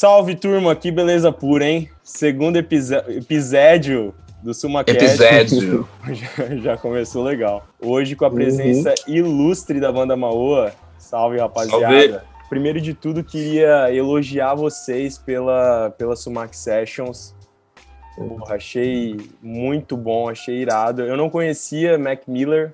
Salve turma, que beleza pura, hein? Segundo episódio do SumaCast. Episódio. já, já, começou legal. Hoje com a presença uhum. ilustre da banda Maoa. Salve, rapaziada. Salve. Primeiro de tudo, queria elogiar vocês pela, pela Sumac Sessions. Porra, achei muito bom, achei irado. Eu não conhecia Mac Miller,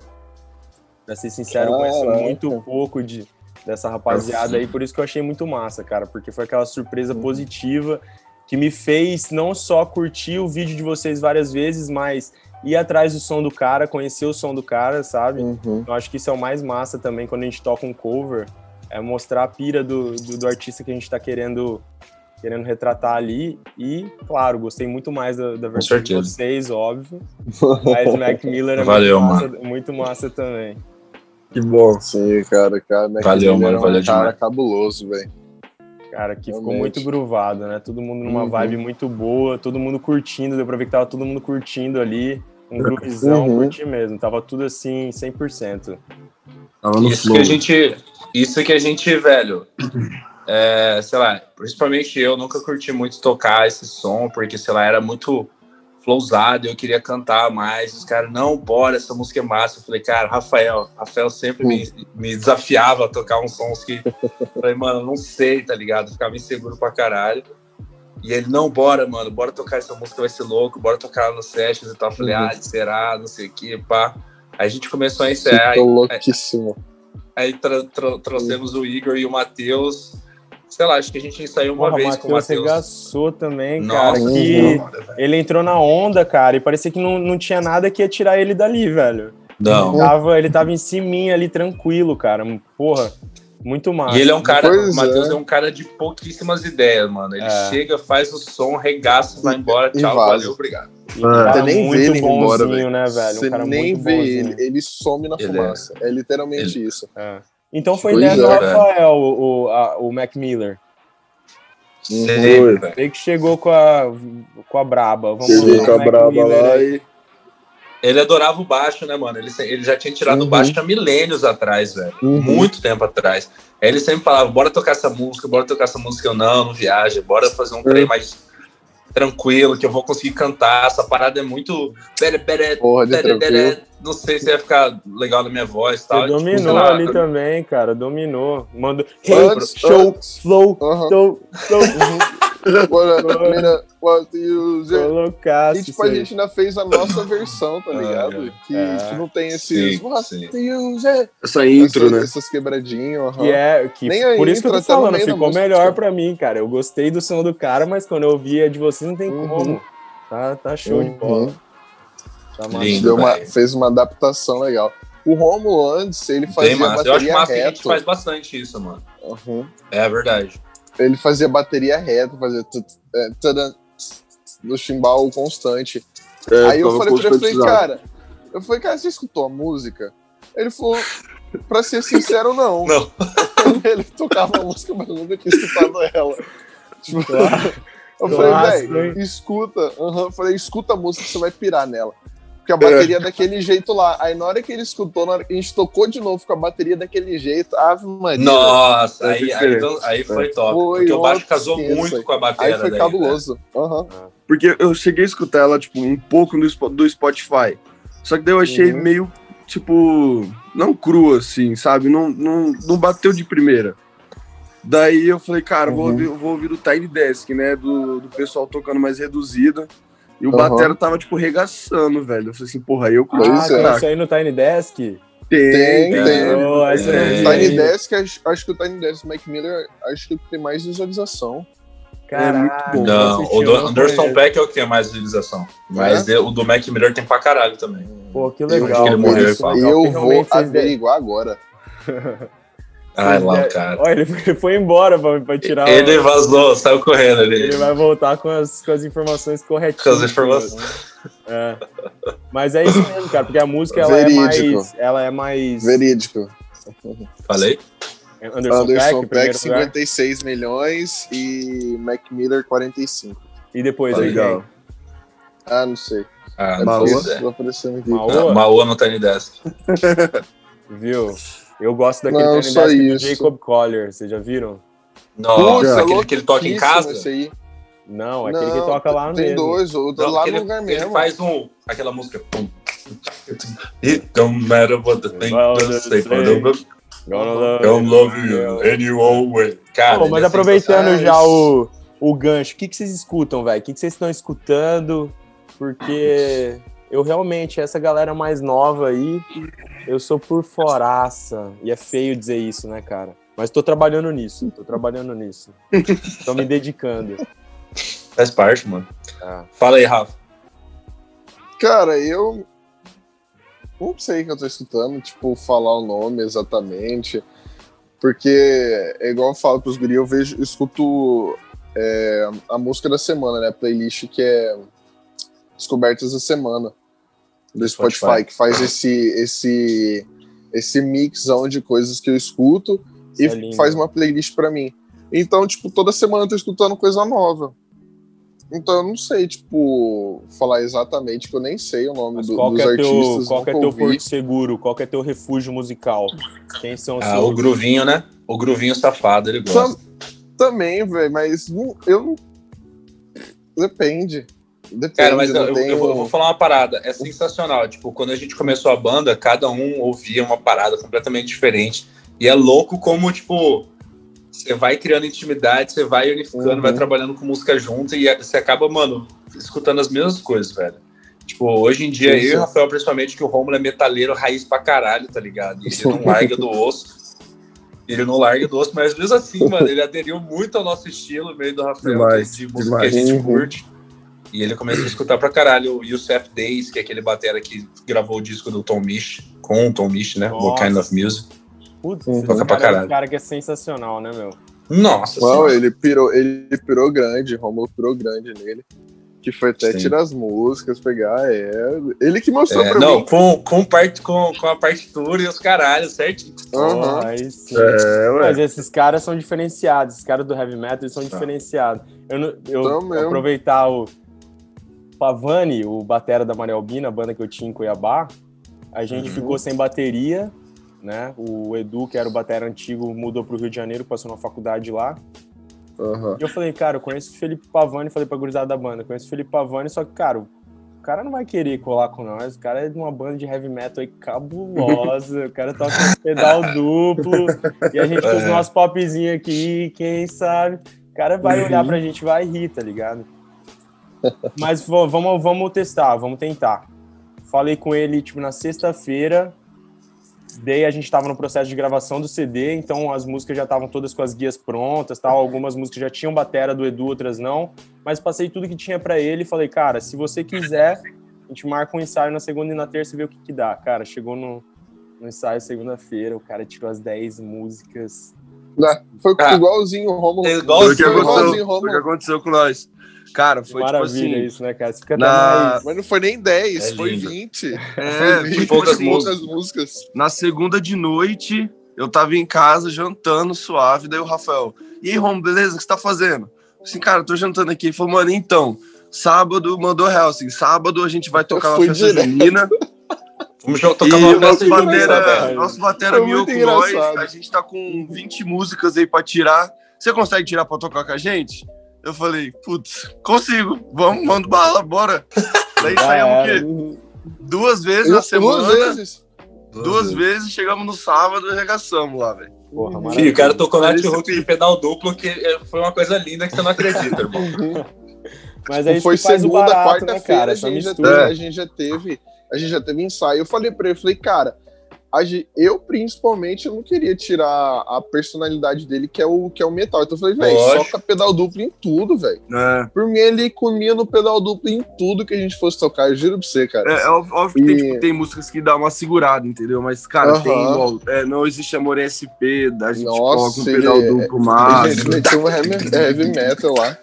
pra ser sincero, eu conheço muito pouco de, dessa rapaziada aí, por isso que eu achei muito massa, cara, porque foi aquela surpresa uhum. positiva que me fez não só curtir o vídeo de vocês várias vezes, mas ir atrás do som do cara, conhecer o som do cara, sabe? Uhum. Eu acho que isso é o mais massa também quando a gente toca um cover, é mostrar a pira do, do, do artista que a gente tá querendo querendo retratar ali. E, claro, gostei muito mais da, da versão de vocês, óbvio. Mas Mac Miller é Valeu, muito, massa, muito massa também. Que bom. Sim, cara, cara. Mac valeu, mano, um valeu cara demais. cabuloso, velho. Cara, que ficou muito groovado, né? Todo mundo numa uhum. vibe muito boa, todo mundo curtindo, deu pra ver que tava todo mundo curtindo ali. Um groovizão, uhum. curti mesmo. Tava tudo assim, 100%. Tava no isso flow. que a gente. Isso que a gente, velho. É, sei lá, principalmente eu nunca curti muito tocar esse som, porque, sei lá, era muito flowzado, eu queria cantar mais. Os caras, não, bora, essa música é massa. Eu falei, cara, Rafael, Rafael sempre me, me desafiava a tocar uns sons que. Eu falei, mano, não sei, tá ligado? Eu ficava inseguro pra caralho. E ele, não, bora, mano, bora tocar essa música, vai ser louco, bora tocar no sessions e tal. Eu falei, uhum. ah, será, não sei o que, pá. Aí a gente começou a ensaiar. Tô louquíssimo. Aí, aí tra tra trouxemos o Igor e o Matheus sei lá, acho que a gente ensaiou uma Porra, vez com o Matheus. regaçou também, Nossa, cara. Que ele entrou na onda, cara, e parecia que não, não tinha nada que ia tirar ele dali, velho. Não. Ele tava, ele tava em cima ali, tranquilo, cara. Porra, muito massa. E ele é um cara, pois o Matheus é. é. um cara de pouquíssimas ideias, mano. Ele é. chega, faz o som, regaça, vai embora, tchau, valeu, obrigado. Você nem vê ele embora, velho. Né, velho? Você um nem vê bonzinho. ele, ele some na Ele fumaça. É, literalmente Ele- isso. É. Então foi Pois ideia do é, Rafael, o, o, a- o Mac Miller. Sempre, velho. Ele que chegou com a, com a braba. Vamos Chegou lá, com a Mac braba Miller lá e. Ele adorava o baixo, né, mano? Ele, ele já tinha tirado o Uhum. baixo há milênios atrás, velho. Uhum. Muito tempo atrás. Aí ele sempre falava, bora tocar essa música, bora tocar essa música. Eu, não, não viaja, bora fazer um trem Uhum. mais tranquilo, que eu vou conseguir cantar. Essa parada é muito... Bere, bere, Porra de bere, bere. tranquilo. Não sei se ia ficar legal na minha voz e tal. Você Tipo, dominou lá, ali também, cara. Dominou. Mandou. Hey, show, flow, show, show. What you say? Colocasse. E tipo, a gente ainda fez a nossa versão, tá ligado? Que, É. que não tem esses. Sim, what sim. you say? Essa intro, essas, né? essas quebradinhas. aham. Que é, que, Nem a por isso que eu tô intro, falando, ficou música, melhor tipo. pra mim, cara. Eu gostei do som do cara, mas quando eu vi a de vocês, não tem Uhum. como. Tá, tá show de Uhum. bola. Tá. Lindo. Deu uma, fez uma adaptação legal. O Romulo antes, ele Bem fazia massa. Eu acho massa que a gente faz bastante isso, mano. Uhum. É verdade. Ele fazia bateria reta, fazia é, no chimbal constante. É, Aí eu falei pra ele, falei, cara, eu falei, cara, você escutou a música? Ele falou, pra ser sincero, não. Não. ele tocava a música, mas eu nunca tinha escutado ela. Tipo, Claro. eu falei, velho, escuta. Eu falei, escuta a música que você vai pirar nela. Porque a bateria é daquele jeito lá. Aí na hora que ele escutou, na hora que a gente tocou de novo com a bateria daquele jeito, Ave Maria. Nossa, É aí, aí, aí foi top. Foi porque o baixo casou muito aí. com a Aí bateria. foi daí, cabuloso. Aham. Porque eu cheguei a escutar ela, tipo, um pouco no, Spo- do Spotify. Só que daí eu achei Uhum. meio, tipo, não cru, assim, sabe? Não, não, não bateu de primeira. Daí eu falei, cara, vou, Uhum. ouvir, vou ouvir o Tiny Desk, né? Do, do pessoal tocando mais reduzida. E o batera tava, tipo, regaçando, velho. Eu falei assim, porra, aí eu curti. Ah, é. tem isso aí no Tiny Desk? Tem, Tem, tem. tem. Oh, eu É. Tiny. Desk, acho, acho que o Tiny Desk do Mac Miller acho que tem mais visualização. Caraca, É muito bom. Não, o do eu Anderson. Peck é o que tem mais visualização. Mas o do Mac Miller tem pra caralho também. Pô, que Eu- legal. que ele morreu, é eu porque vou averiguar agora. Ai, lá, de- cara. Olha, ele foi- embora pra, pra tirar. Ele o- vazou, saiu correndo ali. Ele vai voltar com as, com as informações corretinhas. Com as informações. É. Mas é isso mesmo, cara, porque a música ela é Verídico. mais. Ela é mais. Verídico. Falei? Anderson, Anderson Peck, Peck, primeiro lugar. 56 milhões e Mac Miller 45. E depois Tá aí Legal. quem? Ah, não sei. Ah, É não porque sei. isso tá aparecendo aqui. Maoa? Não, Maoa no Tiny Desk. Viu? Eu gosto daquele Não, Desk do. Jacob Collier, vocês já viram? Nossa, aquele que ele toca em casa? Esse aí. Não, aquele que toca lá Tem mesmo. dois, outro Não, lá ele, no lugar ele mesmo. faz um, aquela música. It don't matter what the thing does say, but Gonna love I'm love you any old way. Cara, Pô, ele mas é aproveitando já o, o gancho, o que, que vocês escutam, velho? O que, que vocês estão escutando? Porque eu realmente, essa galera mais nova aí, eu sou por foraça. E é feio dizer isso, né, cara? Mas tô trabalhando nisso, tô trabalhando nisso. tô me dedicando. Faz parte, mano. Tá. Fala aí, Rafa. Cara, eu não sei o que eu tô escutando, tipo, falar o nome exatamente. Porque é igual eu falo pros guri, eu vejo, eu escuto é, a música da semana, né? Playlist que é Descobertas da Semana do Spotify, Spotify. que faz esse esse esse mixão de coisas que eu escuto Isso e é faz uma playlist pra mim. Então, tipo, toda semana eu tô escutando coisa nova. Então eu não sei, tipo, falar exatamente, que eu nem sei o nome do- qual dos é teu, artistas. qual que é teu ouvi. porto seguro? Qual que é teu refúgio musical? Quem são os Ah, seus... o Gruvinho, né? O Gruvinho safado, ele gosta. Tam- também, velho, mas não- eu não. Depende. Depende. Cara, mas eu, eu tenho- vou, eu vou falar uma parada. É sensacional. Tipo, quando a gente começou a banda, cada um ouvia uma parada completamente diferente. E é louco como, tipo, você vai criando intimidade, você vai unificando, Uhum. vai trabalhando com música junto e você acaba, mano, escutando as mesmas coisas, velho. Tipo, hoje em dia, Sim, eu e o Rafael, principalmente, que o Romulo é metaleiro raiz pra caralho, tá ligado? E ele não larga do osso. Ele não larga do osso, mas mesmo assim, mano, ele aderiu muito ao nosso estilo, meio do Rafael, Demais, de música demais. que a gente Uhum. curte. E ele começou a escutar pra caralho o Yusuf Days, que é aquele batera que gravou o disco do Tom Misch, com o Tom Misch, né? Nossa. What Kind of Music. Putz, Uhum. esse Toca pra cara é um caralho. cara que é sensacional, né, meu? Nossa Não, senhora. ele pirou, ele pirou grande, Romulo pirou grande nele. Que foi até Sim. tirar as músicas, pegar. É. Ele que mostrou É, pra não, mim. com, com, part, com, com a partitura e os caralhos. Aham. Porra, aí sim. É. Mas esses caras são diferenciados, esses caras do heavy metal eles são diferenciados. Eu, não- eu São mesmo. aproveitar o Pavani, o batera da Maria Albina, a banda que eu tinha em Cuiabá, a gente Uhum. ficou sem bateria, né? O Edu, que era o batera antigo, mudou pro Rio de Janeiro, passou na faculdade lá. Aham. E eu falei, cara, eu conheço o Felipe Pavani, falei pra gurizada da banda, conheço o Felipe Pavani, só que, cara, o cara não vai querer colar com nós, o cara é de uma banda de heavy metal aí cabulosa, o cara toca com pedal duplo, e a gente com os É. nossos popzinhos aqui, quem sabe, o cara vai olhar pra gente e vai rir, tá ligado? Mas vamos, vamos testar, vamos tentar. Falei com ele, tipo, na sexta-feira, Daí a gente estava no processo de gravação do CD, então as músicas já estavam todas com as guias prontas, tal. Algumas músicas já tinham batera do Edu, outras não. Mas passei tudo que tinha para ele e falei, cara, se você quiser, a gente marca um ensaio na segunda e na terça e vê o que, que dá. Cara, chegou no, no ensaio segunda-feira, o cara tirou as 10 músicas. Né? Foi Ah. igualzinho o Romulo. É Foi igualzinho igualzinho, o que aconteceu com nós. Cara, foi Maravilha tipo assim. isso, né, cara? Na- mais... Mas não foi nem 10, É foi lindo. 20. É, foi 20, tipo poucas poucas músicas. Na segunda de noite, eu tava em casa jantando suave, daí o Rafael, e aí, Rom, beleza? O que você tá fazendo? Assim, cara, eu tô jantando aqui. Ele falou, mano, então, sábado, mandou real, assim, sábado a gente vai tocar Eu uma festa direto. junina. Vamos E tocar uma festa nosso batera, sabe? nosso batera muito com nós, a gente tá com 20 músicas aí pra tirar. Você consegue tirar pra tocar com a gente? Eu falei, putz, consigo, vamos, manda bala, bora. Daí saímos quê? Duas vezes na Duas semana, vezes. duas vezes, chegamos no sábado e arregaçamos lá, velho. Porra, Filho, o cara tocou na Esse Hook de pedal duplo, que é, foi uma coisa linda que você não acredita, irmão. Mas é isso foi que faz o segunda, barato, né, quarta-feira, cara? a, gente já teve- a gente já teve. A gente já teve ensaio. Eu falei pra ele, falei, cara, eu principalmente eu não queria tirar a personalidade dele, que é o, que é o metal. Então eu falei, velho, soca pedal duplo em tudo, velho. É, Por mim, ele comia no pedal duplo em tudo que a gente fosse tocar. Eu juro pra você, cara. é, é óbvio que tem, tipo, tem músicas que dá uma segurada, entendeu? Mas, cara, Aham. tem igual, é, não existe amor SP, a gente Nossa, coloca um pedal ele- duplo a massa, gente meteu um heavy metal lá.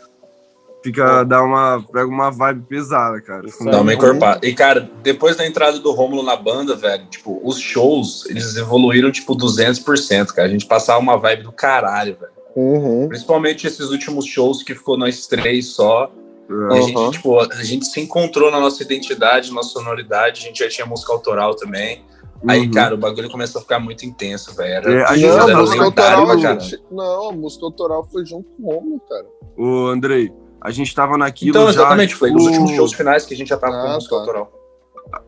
Fica, dá uma, pega uma vibe pesada, cara. Isso Dá uma aí. encorpada. E, cara, depois da entrada do Rômulo na banda, velho, tipo, os shows, eles evoluíram, tipo, 200%, cara. A gente passava uma vibe do caralho, velho. Uhum. Principalmente esses últimos shows que ficou nós três só. E a gente, Uhum. tipo, a gente se encontrou na nossa identidade, nossa sonoridade. A gente já tinha música autoral também. Aí, cara, o bagulho começou a ficar muito intenso, velho. É, a Não, gente a já tava música lendário autoral, pra a gente, não, a música autoral foi junto com o Romulo, cara. Ô, Andrei, a gente tava naquilo Então, já, exatamente, foi nos tipo, últimos shows finais que a gente já tava Ah, com música tá. autoral.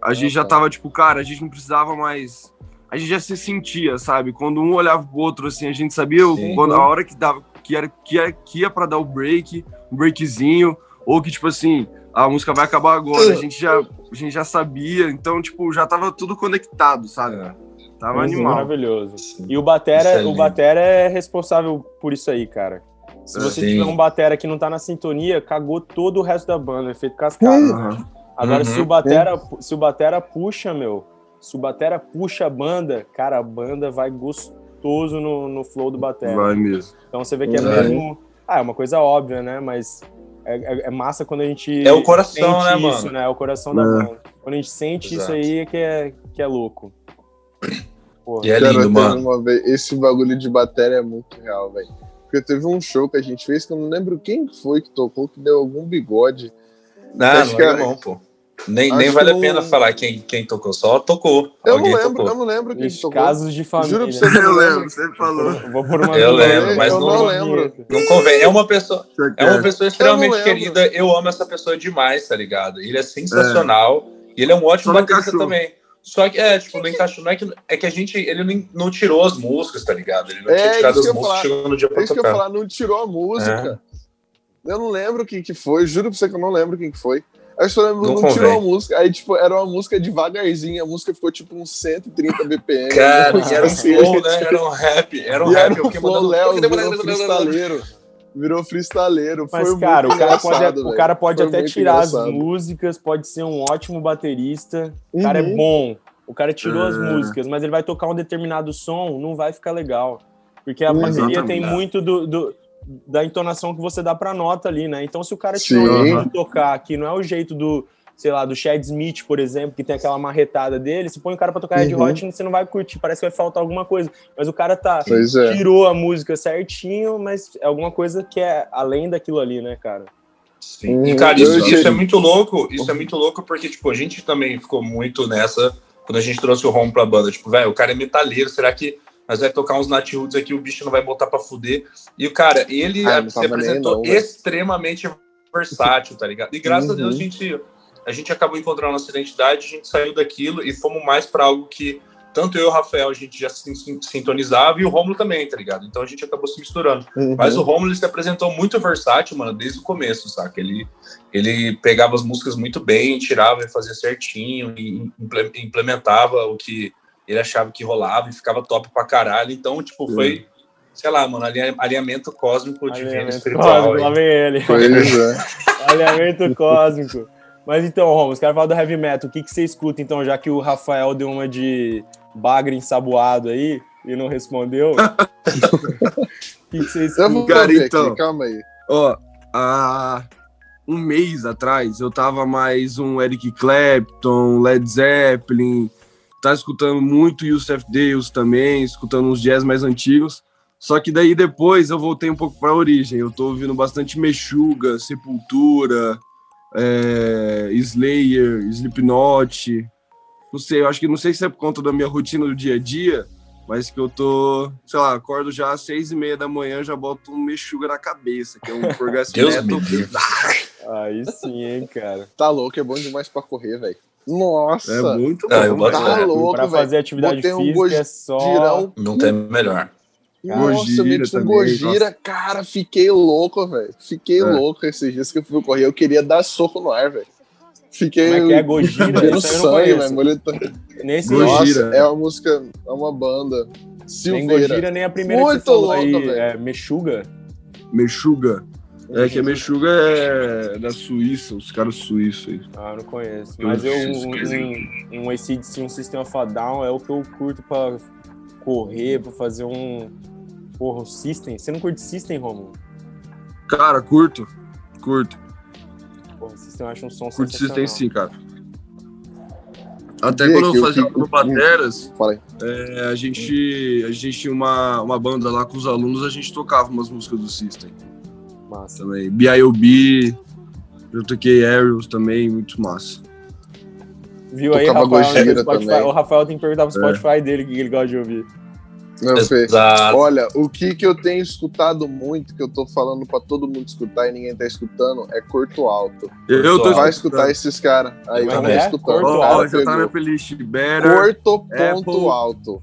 A gente já tá. tava, tipo, cara, a gente não precisava mais. A gente já se sentia, sabe? Quando um olhava pro outro, assim, a gente sabia o- Sim. quando, a hora que dava, que era que, era, que ia pra dar o break, um breakzinho, ou que, tipo assim, a música vai acabar agora. A gente já, a gente já sabia, então, tipo, já tava tudo conectado, sabe? É. Tava Uhum, animal. Maravilhoso. E o Batera, é o. Batera é responsável por isso aí, cara. Se você Sim. tiver um Batera que não tá na sintonia, cagou todo o resto da banda, efeito cascata. Aham. Agora, Uhum. se, o Batera, se o Batera puxa, meu, se o Batera puxa a banda, cara, a banda vai gostoso no, no flow do Batera. Vai mesmo. Então você vê que é Uhum. mesmo. Ah, é uma coisa óbvia, né? Mas é, é- é massa quando a gente. É o coração, sente né, isso, mano? né? É o coração da É. banda. Quando a gente sente isso Exato. aí é que é, que é louco. Porra. E é Cara, lindo, teve mano. Uma vez, esse bagulho de bateria é muito real, velho. Porque teve um show que a gente fez que eu não lembro quem foi que tocou, que deu algum bigode. Não, acho não que é era- bom, pô. Nem, acho nem vale a não- pena falar quem, quem tocou, só tocou. Eu Alguém não lembro, tocou. eu não lembro quem Ixi, tocou. casos de família. Juro pra você que Eu não lembro, você falou. Vou por uma Eu lembro, mas eu não- não lembro. Não convém. É uma pessoa. É uma pessoa extremamente lembro. querida. Eu amo essa pessoa demais, tá ligado? Ele é sensacional. E ele é um ótimo não baterista também. Só que, é, tipo, não encaixou. Não é que, é que a gente. Ele não, tirou as músicas, tá ligado? Ele não É, tinha tirado as músicas, chegou no dia É pra isso que eu tocar. falar, não tirou a música. É. Eu não lembro quem que foi, juro pra você que eu não lembro quem que foi. Aí eu lembro, Não não, convém. tirou a música. Aí, tipo, era uma música devagarzinha, a música ficou tipo uns 130 BPM. Cara, e era um assim, flow, né? Era um rap. Era um E rap. era um flow, Léo, freestaleiro. Virou freestaleiro. Mas, foi cara, o cara pode, o cara pode Foi até tirar as engraçado. músicas, pode ser um ótimo baterista. O cara é Uhum. bom. O cara tirou as É. músicas, mas ele vai tocar um determinado som, não vai ficar legal. Porque a Uhum. bateria tem Exatamente. muito do, do- da entonação que você dá pra nota ali, né? Então, se o cara um jeito de tocar que não é o jeito do, sei lá, do Chad Smith, por exemplo, que tem aquela marretada dele, você põe o cara pra tocar Red Uhum. Hot, você não vai curtir, parece que vai faltar alguma coisa. Mas o cara tá Pois é. tirou a música certinho, mas é alguma coisa que é além daquilo ali, né, cara? Sim. Uhum. E, cara, isso, isso é muito louco. Isso é muito louco porque, tipo, a gente também ficou muito nessa quando a gente trouxe o Rom pra banda. Tipo, velho, o cara é metaleiro, será que nós vai tocar uns Nat Roots aqui, o bicho não vai botar pra fuder? E o cara, ele Ah, se apresentou não, velho. extremamente versátil, tá ligado? E graças a Deus a Uhum. gente, a gente acabou encontrando nossa identidade, a gente saiu daquilo e fomos mais pra algo que tanto eu e o Rafael a gente já se sin- sintonizava e o Romulo também, tá ligado? Então a gente acabou se misturando. Uhum. Mas o Romulo ele se apresentou muito versátil, mano, desde o começo, saca? Ele, ele pegava as músicas muito bem, tirava e fazia certinho, e imple- implementava o que ele achava que rolava e ficava top pra caralho. Então, tipo, foi, sei lá, mano, alinha- alinhamento cósmico divino Alinhamento espiritual. cósmico, lá vem ele. Pois é. Alinhamento cósmico. Mas então, Romulo, os caras falam do heavy metal. O que, que você escuta, então, já que o Rafael deu uma de bagre ensaboado aí e não respondeu? O que, que você Eu escuta? vou Cara, então. aqui, calma aí. Ó, há um mês atrás eu tava mais um Eric Clapton, Led Zeppelin, tá escutando muito Yusuf Deus também, escutando uns jazz mais antigos. Só que daí depois eu voltei um pouco pra origem. Eu tô ouvindo bastante Meshuga, Sepultura, é, Slayer, Slipknot. Não sei, eu acho que não sei se é por conta da minha rotina do dia a dia, mas que eu tô, sei lá, acordo já às seis e meia da manhã, já boto um Meshuga na cabeça, que é um progressive Deus metal. Aí sim, hein, cara. Tá louco, é bom demais pra correr, velho. Nossa, É muito Não, eu bom. velho. tá louco, pra velho. fazer atividade Botei um física é só... Girão. Não tem melhor. Nossa, Gojira um também, Gojira, nossa. cara, fiquei louco, velho. Fiquei É. louco esses dias que eu fui correr. Eu queria dar soco no ar, velho. Fiquei. Como é que é? Gojira? Vendo sangue, velho. molhei- Nesse Gojira. Nossa, é uma música, é uma banda. nem Silveira. Gojira, nem a primeira que Muito você falou louca, aí, velho. é Meshuga. Meshuga. É que a Meshuga é da Suíça, os caras suíços aí. Ah, não conheço. Mas eu, um, um, um ACDC, um System of a Down é o que eu curto pra correr, pra fazer um... Porra, um System. Você não curte System, Romulo? Cara, curto. Curto. Porra, System eu acho um som Curto. System sim, cara. Até quando eu o fazia no Bateras, é, a, gente, a gente tinha uma, uma banda lá com os alunos, a gente tocava umas músicas do System Massa. também. B.I.O.B., eu toquei Aerials também, muito massa. Viu aí, Rafael, Spotify. também. O Rafael tem que perguntar pro Spotify dele o que ele gosta de ouvir. Não, Fê. Exato. Olha, o que, que eu tenho escutado muito, que eu tô falando pra todo mundo escutar e ninguém tá escutando, é Corto Alto. Eu tô Vai Vai escutando. escutar esses caras. Aí, é vamos que é? escutando. Corto O Ó, cara ó, já tá na playlist Better. Corto ponto Apple. alto.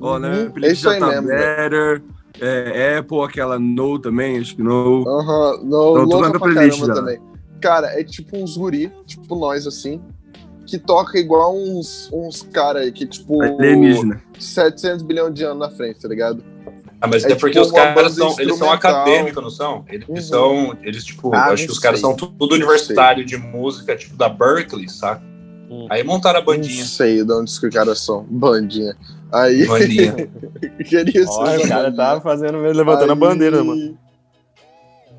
Ó, na minha Uhum, é playlist isso já aí tá mesmo. velho. Better. É, Apple, aquela No também, acho que No. Aham, não, Não, tô louca vendo a pra playlist caramba já. também. Cara, é tipo uns guri, tipo nós assim, que toca igual uns, uns caras que, tipo, Alienígena. 700 bilhões de anos na frente, tá ligado? Ah, mas É é, porque tipo os caras são, eles são acadêmicos, não são? Eles Uhum. são, eles tipo, Ah, acho não que os caras são tudo universitário de música, tipo da Berkeley, saca? Hum. Aí montaram a Não bandinha. sei de onde que os caras são. Bandinha. Aí, Bandinha. queria ser Olha, o cara bandinha. tá fazendo, levantando a Aí- bandeira, mano.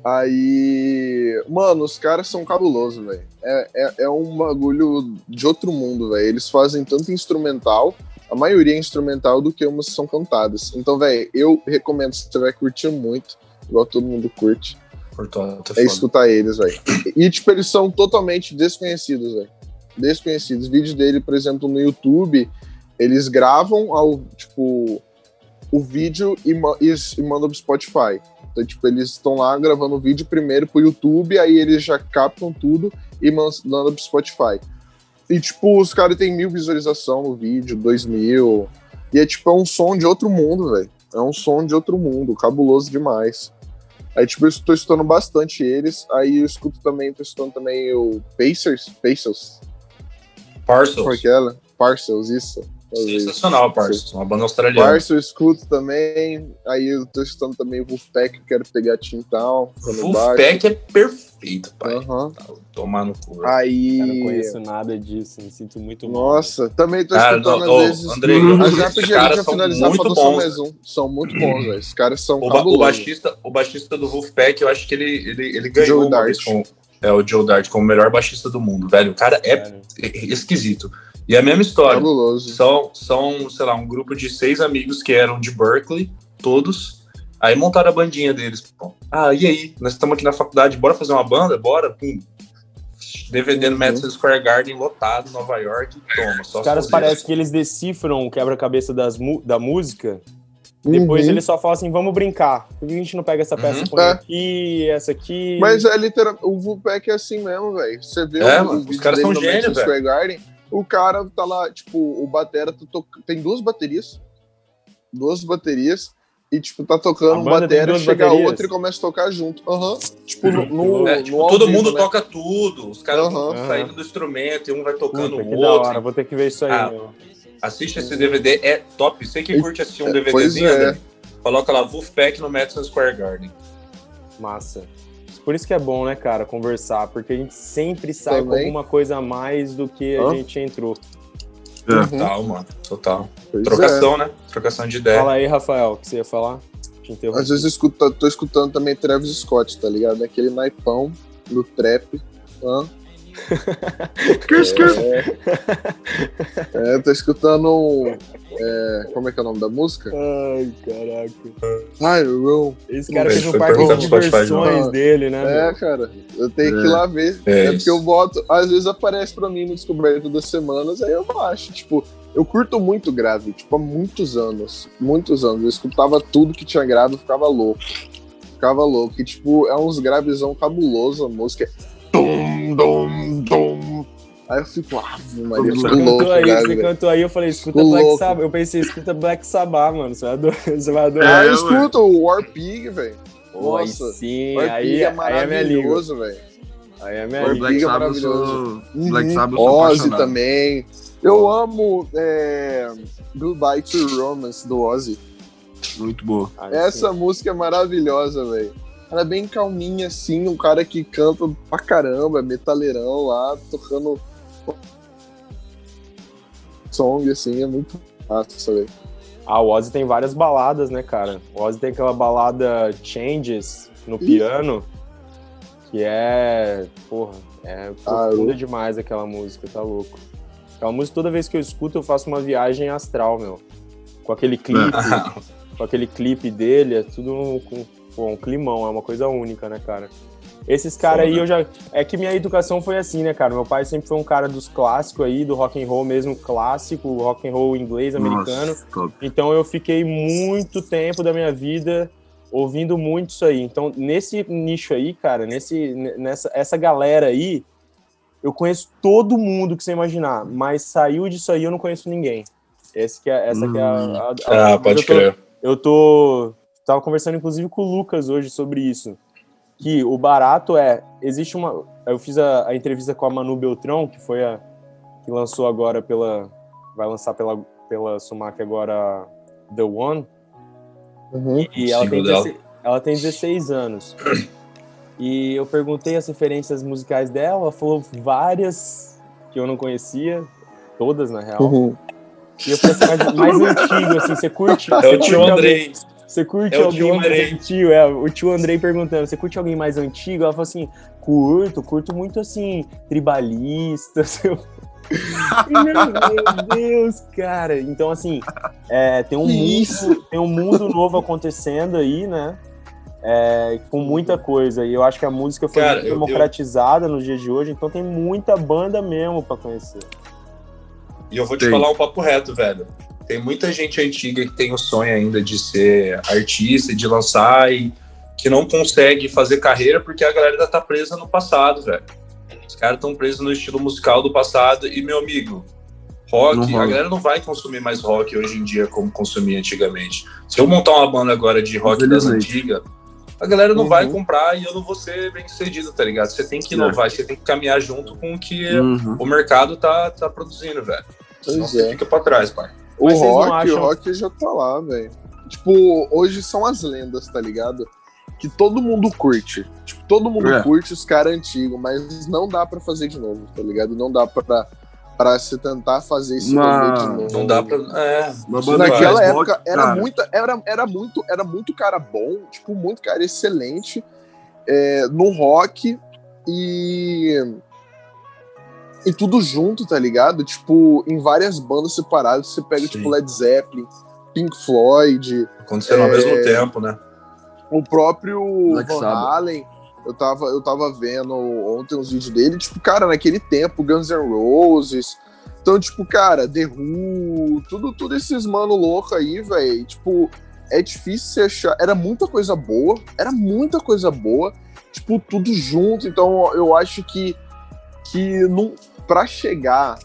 Aí. Mano, os caras são cabulosos, velho. É, é, é um bagulho de outro mundo, velho. Eles fazem tanto instrumental, a maioria é instrumental, do que umas são cantadas. Então, velho, eu recomendo, se você vai curtir muito, igual todo mundo curte, Cortou, tá é foda. escutar eles, velho. E, tipo, eles são totalmente desconhecidos, velho. Desconhecidos. Vídeos dele, por exemplo, no YouTube, eles gravam ao, tipo, o vídeo e, ma- e, e mandam pro Spotify. Então, tipo, eles estão lá gravando o vídeo primeiro pro YouTube, aí eles já captam tudo e man- mandam pro Spotify. E, tipo, os caras têm mil visualizações no vídeo, dois mil. E é, tipo, é um som de outro mundo, velho. É um som de outro mundo, cabuloso demais. Aí, tipo, eu estou escutando bastante eles. Aí eu escuto também, tô escutando também o Pacers. Pacers. Parcels. Como é que é? Parcels, isso. Sensacional, Parcels. Uma banda australiana. Parcels eu escuto também. Aí eu tô escutando também o Wolfpack, quero pegar Tintal. Wolfpack é perfeito, pai. Tá, Tomar no cu. Eu não Aí. conheço nada disso, me sinto muito mal. Nossa, também tô Cara, escutando não, às vezes. Andrei, Uhum. Mas já esses pedi a caras gente a são finalizar muito falta só bons. mais um. São muito bons, velho. Os caras são O, ba- o baixista, o baixista do Wolfpack, eu acho que ele, ele, ele ganhou Joe uma vez com, é, o Joe Dart como o melhor baixista do mundo, velho. O cara é Sério. esquisito. E é a mesma história. Cabuloso. São, são, sei lá, um grupo de seis amigos que eram de Berkeley, todos. Aí montaram a bandinha deles. Ah, e aí? Nós estamos aqui na faculdade, bora fazer uma banda? Bora? Pum. DVD no Uhum. Madison Square Garden lotado, Nova York. Toma, só Os caras parecem que eles decifram o quebra-cabeça da música. Depois Uhum. eles só falam assim, vamos brincar. Por que a gente não pega essa peça Uhum. põe É. aqui, essa aqui? Mas é literalmente. O Vulpec é assim mesmo, velho. Você vê É, o, mano, o os caras são gênios, Garden, o cara tá lá, tipo, o Batera tá to... tem duas baterias. Duas baterias. E, tipo, tá tocando um batera, chega baterias? outro e começa a tocar junto. Aham. Tipo, no, no, É, tipo, no todo mundo né? toca tudo. Os caras Aham. saindo do instrumento e um vai tocando Puta, o que da hora, outro. vou ter que ver isso aí, Ah, meu. Assiste esse DVD, é top. Você que curte assistir um é, DVDzinho, é. André, coloca lá Wolfpack no Madison Square Garden. Massa. Por isso que é bom, né, cara, conversar, porque a gente sempre sai com alguma coisa a mais do que a Hã? gente entrou. É. Uhum. Total, mano. Total. Pois é. Trocação, né? Trocação de ideia. Fala aí, Rafael, o que você ia falar? Às vezes eu escuto, tô escutando também Travis Scott, tá ligado? Aquele naipão do trap. Hã? É, é, tô escutando. um, é, como é que é o nome da música? Ai, caraca. Ai, Room. Esse cara fez um parque de pro Spotify, versões não. dele, né? É, meu? cara, eu tenho que ir É. lá ver. É É, porque eu boto, às vezes aparece pra mim no Descoberto das Semanas, aí eu baixo. Tipo, eu curto muito grave, tipo, há muitos anos. Muitos anos. Eu escutava tudo que tinha grave, ficava louco. Ficava louco. E, tipo, é uns gravizão cabuloso a música. É Dum, dum, dum. Aí eu fico, Maria, eu Você louco, cantou aí, grave, você velho. cantou aí, eu falei, escuta Black louco. Sabbath. Eu pensei, escuta Black Sabbath, mano. Você vai adorar. Você vai Ah, adorar. eu É, escuto o War Pig, velho. Nossa, sim, War aí, Pig é é língua. maravilhoso, velho. Aí é minha. Black Pig é Sabbath, eu sou... maravilhoso. Black Uhum. Sabbath, eu sou Ozzy também. Eu amo é, Goodbye to Romance, do Ozzy. Muito boa. Essa sim. música é maravilhosa, velho. Ela é bem calminha, assim, um cara que canta pra caramba, metaleirão lá, tocando song, assim, é muito massa, velho. Ah, o Ozzy tem várias baladas, né, cara? O Ozzy tem aquela balada Changes no piano, que é. Porra, é Ah, profunda eu- demais aquela música, tá louco. Aquela música, toda vez que eu escuto, eu faço uma viagem astral, meu. Com aquele clipe, Ah, com aquele clipe dele, é tudo com pô, um climão, é uma coisa única, né, cara? Esses caras aí eu já. É que minha educação foi assim, né, cara? Meu pai sempre foi um cara dos clássicos aí, do rock and roll mesmo clássico, rock and roll inglês, americano. Nossa, então eu fiquei muito tempo da minha vida ouvindo muito isso aí. Então, nesse nicho aí, cara, nesse, nessa essa galera aí, eu conheço todo mundo que você imaginar, mas saiu disso aí eu não conheço ninguém. Esse que é, essa hum. que é a, a, a Ah, pode crer. Eu tô. Tava conversando, inclusive, com o Lucas hoje sobre isso. Que o barato é existe uma eu fiz a, a, entrevista com a Manu Beltrão que foi a que lançou agora pela vai lançar pela pela Sumac agora The One. Uhum, e ela tem, 16, ela tem 16 anos. E eu perguntei as referências musicais dela ela falou várias que eu não conhecia todas na real. Uhum. e eu falei assim, mais, mais antigo assim você curte? É o tio Andrei você curte é alguém mais antigo? É, o tio Andrei perguntando, você curte alguém mais antigo? Ela falou assim, curto, curto muito assim, tribalista. Meu Deus, cara. Então, assim, é, tem, um mundo, tem um mundo novo acontecendo aí, né? É, com muita coisa. E eu acho que a música foi cara, muito democratizada eu... nos dias de hoje, então tem muita banda mesmo para conhecer. E eu vou te falar um papo reto, velho. Tem muita gente antiga que tem o sonho ainda de ser artista, de lançar e que não consegue fazer carreira porque a galera ainda tá presa no passado, velho. Os caras estão presos no estilo musical do passado e, meu amigo, rock, a galera não vai consumir mais rock hoje em dia como consumia antigamente. Se eu montar uma banda agora de rock das antigas, a galera não uhum. vai comprar e eu não vou ser bem sucedido, tá ligado? Você tem que inovar, você tem que caminhar junto com o que uhum. o mercado tá, tá produzindo, velho. Senão é. você fica pra trás, pai. O rock, acham... o rock já tá lá, velho. Tipo, hoje são as lendas, tá ligado? Que todo mundo curte. Tipo, todo mundo é. curte os caras antigos, mas não dá para fazer de novo, tá ligado? Não dá pra, pra se tentar fazer esse não, de novo. Não dá pra. É, naquela época era, muita, era, era, muito, era muito cara bom, tipo, muito cara excelente é, no rock e e tudo junto, tá ligado? Tipo, em várias bandas separadas, você pega, Sim. tipo, Led Zeppelin, Pink Floyd. Acontecendo é, ao mesmo tempo, né? O próprio Black Van Halen, eu tava, eu tava vendo ontem uns vídeos dele, tipo, cara, naquele tempo, Guns N' Roses. Então, tipo, cara, The Who, tudo, tudo esses mano louco aí, velho. Tipo, é difícil você achar. Era muita coisa boa, era muita coisa boa, tipo, tudo junto. Então, eu acho que, que não, para chegar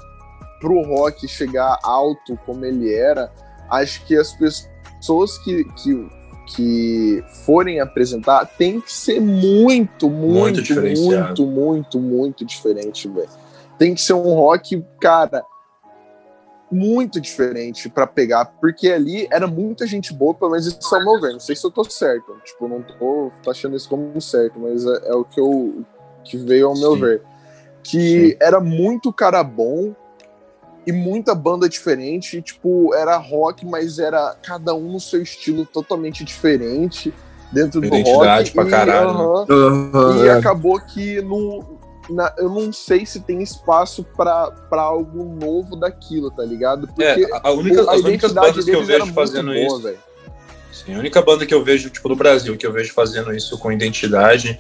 pro rock chegar alto como ele era, acho que as pessoas que, que, que forem apresentar tem que ser muito, muito, muito, muito, muito, muito diferente, velho. Tem que ser um rock, cara, muito diferente para pegar, porque ali era muita gente boa, pelo menos isso é o meu ver. Não sei se eu tô certo, tipo, não tô achando isso como certo, mas é, é o que eu que veio ao meu Sim. ver que Sim. era muito cara bom e muita banda diferente, tipo, era rock, mas era cada um no seu estilo totalmente diferente dentro do rock. Pra caralho. Uh -huh, uh -huh, e é. acabou que no, na, eu não sei se tem espaço para algo novo daquilo, tá ligado? Porque é, a única, a as únicas bandas que eu vejo fazendo boa, isso. Sim, a única banda que eu vejo, tipo, no Brasil, que eu vejo fazendo isso com identidade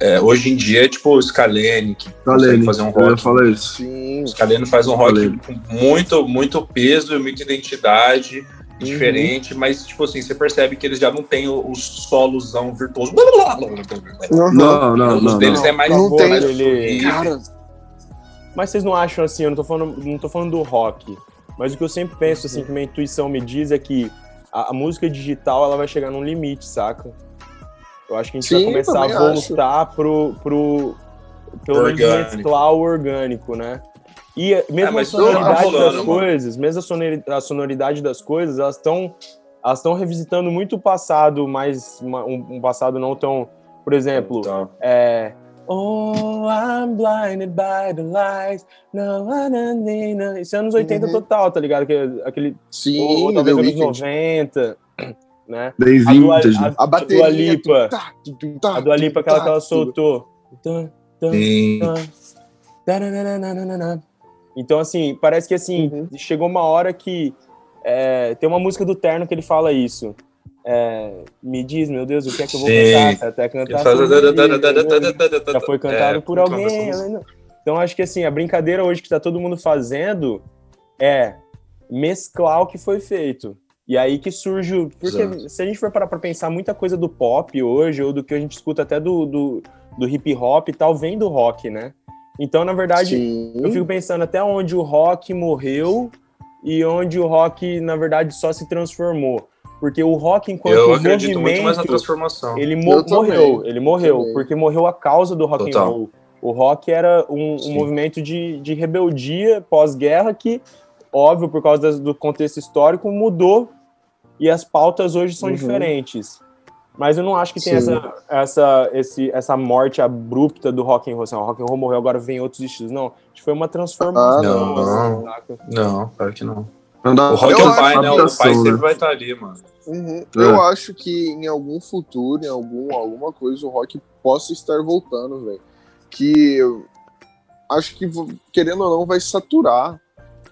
é, hoje em dia é tipo o Scalene, que consegue fazer um rock. Eu isso. Sim. O Scalene faz um rock com muito, muito peso e muita identidade uhum. diferente, mas tipo assim, você percebe que eles já não têm o, o solozão virtuoso. Não, não, não. Os deles não. é mais não tem, ele... Cara. Mas vocês não acham assim, eu não tô falando, não tô falando do rock, mas o que eu sempre penso assim, que minha intuição me diz é que a, a música digital ela vai chegar num limite, saca? Eu acho que a gente Sim, vai começar a voltar acho. pro, pro pelo menos mesclar o orgânico, né? E mesmo é, a sonoridade rolando, das mano. coisas, mesmo a sonoridade das coisas, elas estão elas estão revisitando muito o passado, mas um, um, passado não tão, por exemplo, então. é Oh, I'm blinded by the lights. No, no, no, no. Isso é anos 80 uhum. total, tá ligado? Aquele, aquele Sim, ou, talvez anos 90 né? Vintage. A, a, a, a bateria. A Dua Lipa. Tá, tá, a Dua Lipa, aquela que ela soltou. Então, assim, parece que assim, uhum. chegou uma hora que. É, tem uma música do Terno que ele fala isso. é, me diz, meu Deus, o que é que eu vou Sim. cantar? Até cantar. Faz... Já foi cantado é, por alguém. Então acho que assim, a brincadeira hoje que está todo mundo fazendo é mesclar o que foi feito. E aí que surge. Porque Exato. se a gente for parar pra pensar muita coisa do pop hoje, ou do que a gente escuta até do, do, do hip hop e tal, vem do rock, né? Então, na verdade, Sim. eu fico pensando até onde o rock morreu e onde o rock, na verdade, só se transformou. Porque o rock, enquanto eu acredito muito mais na transformação. Ele mo morreu, ele morreu, também. porque morreu a causa do rock Total. and roll. O rock era um, um movimento de, de rebeldia pós-guerra que, óbvio, por causa do contexto histórico, mudou e as pautas hoje são uhum. diferentes. Mas eu não acho que tem essa, essa, esse, essa morte abrupta do rock and roll. Assim, o rock and roll morreu, agora vem outros estilos. Não, acho que foi uma transformação. Ah, não, assim, não, não, claro que não. não o rock é o pai, né? O pai sempre vai estar ali, mano. Uhum. É. Eu acho que em algum futuro, em algum, alguma coisa, o rock possa estar voltando, velho. Que acho que, querendo ou não, vai saturar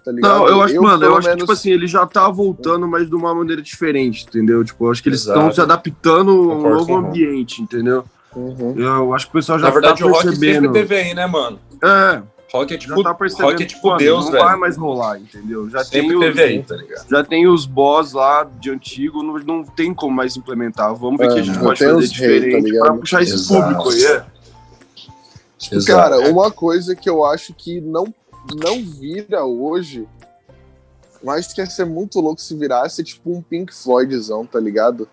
tá ligado? Não, eu acho, eu, mano, eu acho menos... que, tipo assim, ele já tá voltando, mas de uma maneira diferente, entendeu? Tipo, eu acho que eles estão se adaptando a um novo ambiente, entendeu? Uhum. Eu acho que o pessoal já Na verdade, tá o rock sempre teve aí, né, mano? É. Rock é tipo, tá rock é tipo mano, Deus, não velho. Não vai mais rolar, entendeu? Já sempre tem teve os, aí, tá ligado? Já tem os boss lá de antigo, não, não tem como mais implementar. Vamos ver o é, que a gente pode fazer diferente rei, tá pra puxar esse Exato. público aí, é. Tipo, cara, uma coisa que eu acho que não não vira hoje, mas que ia ser muito louco se virasse tipo um Pink Floydzão, tá ligado?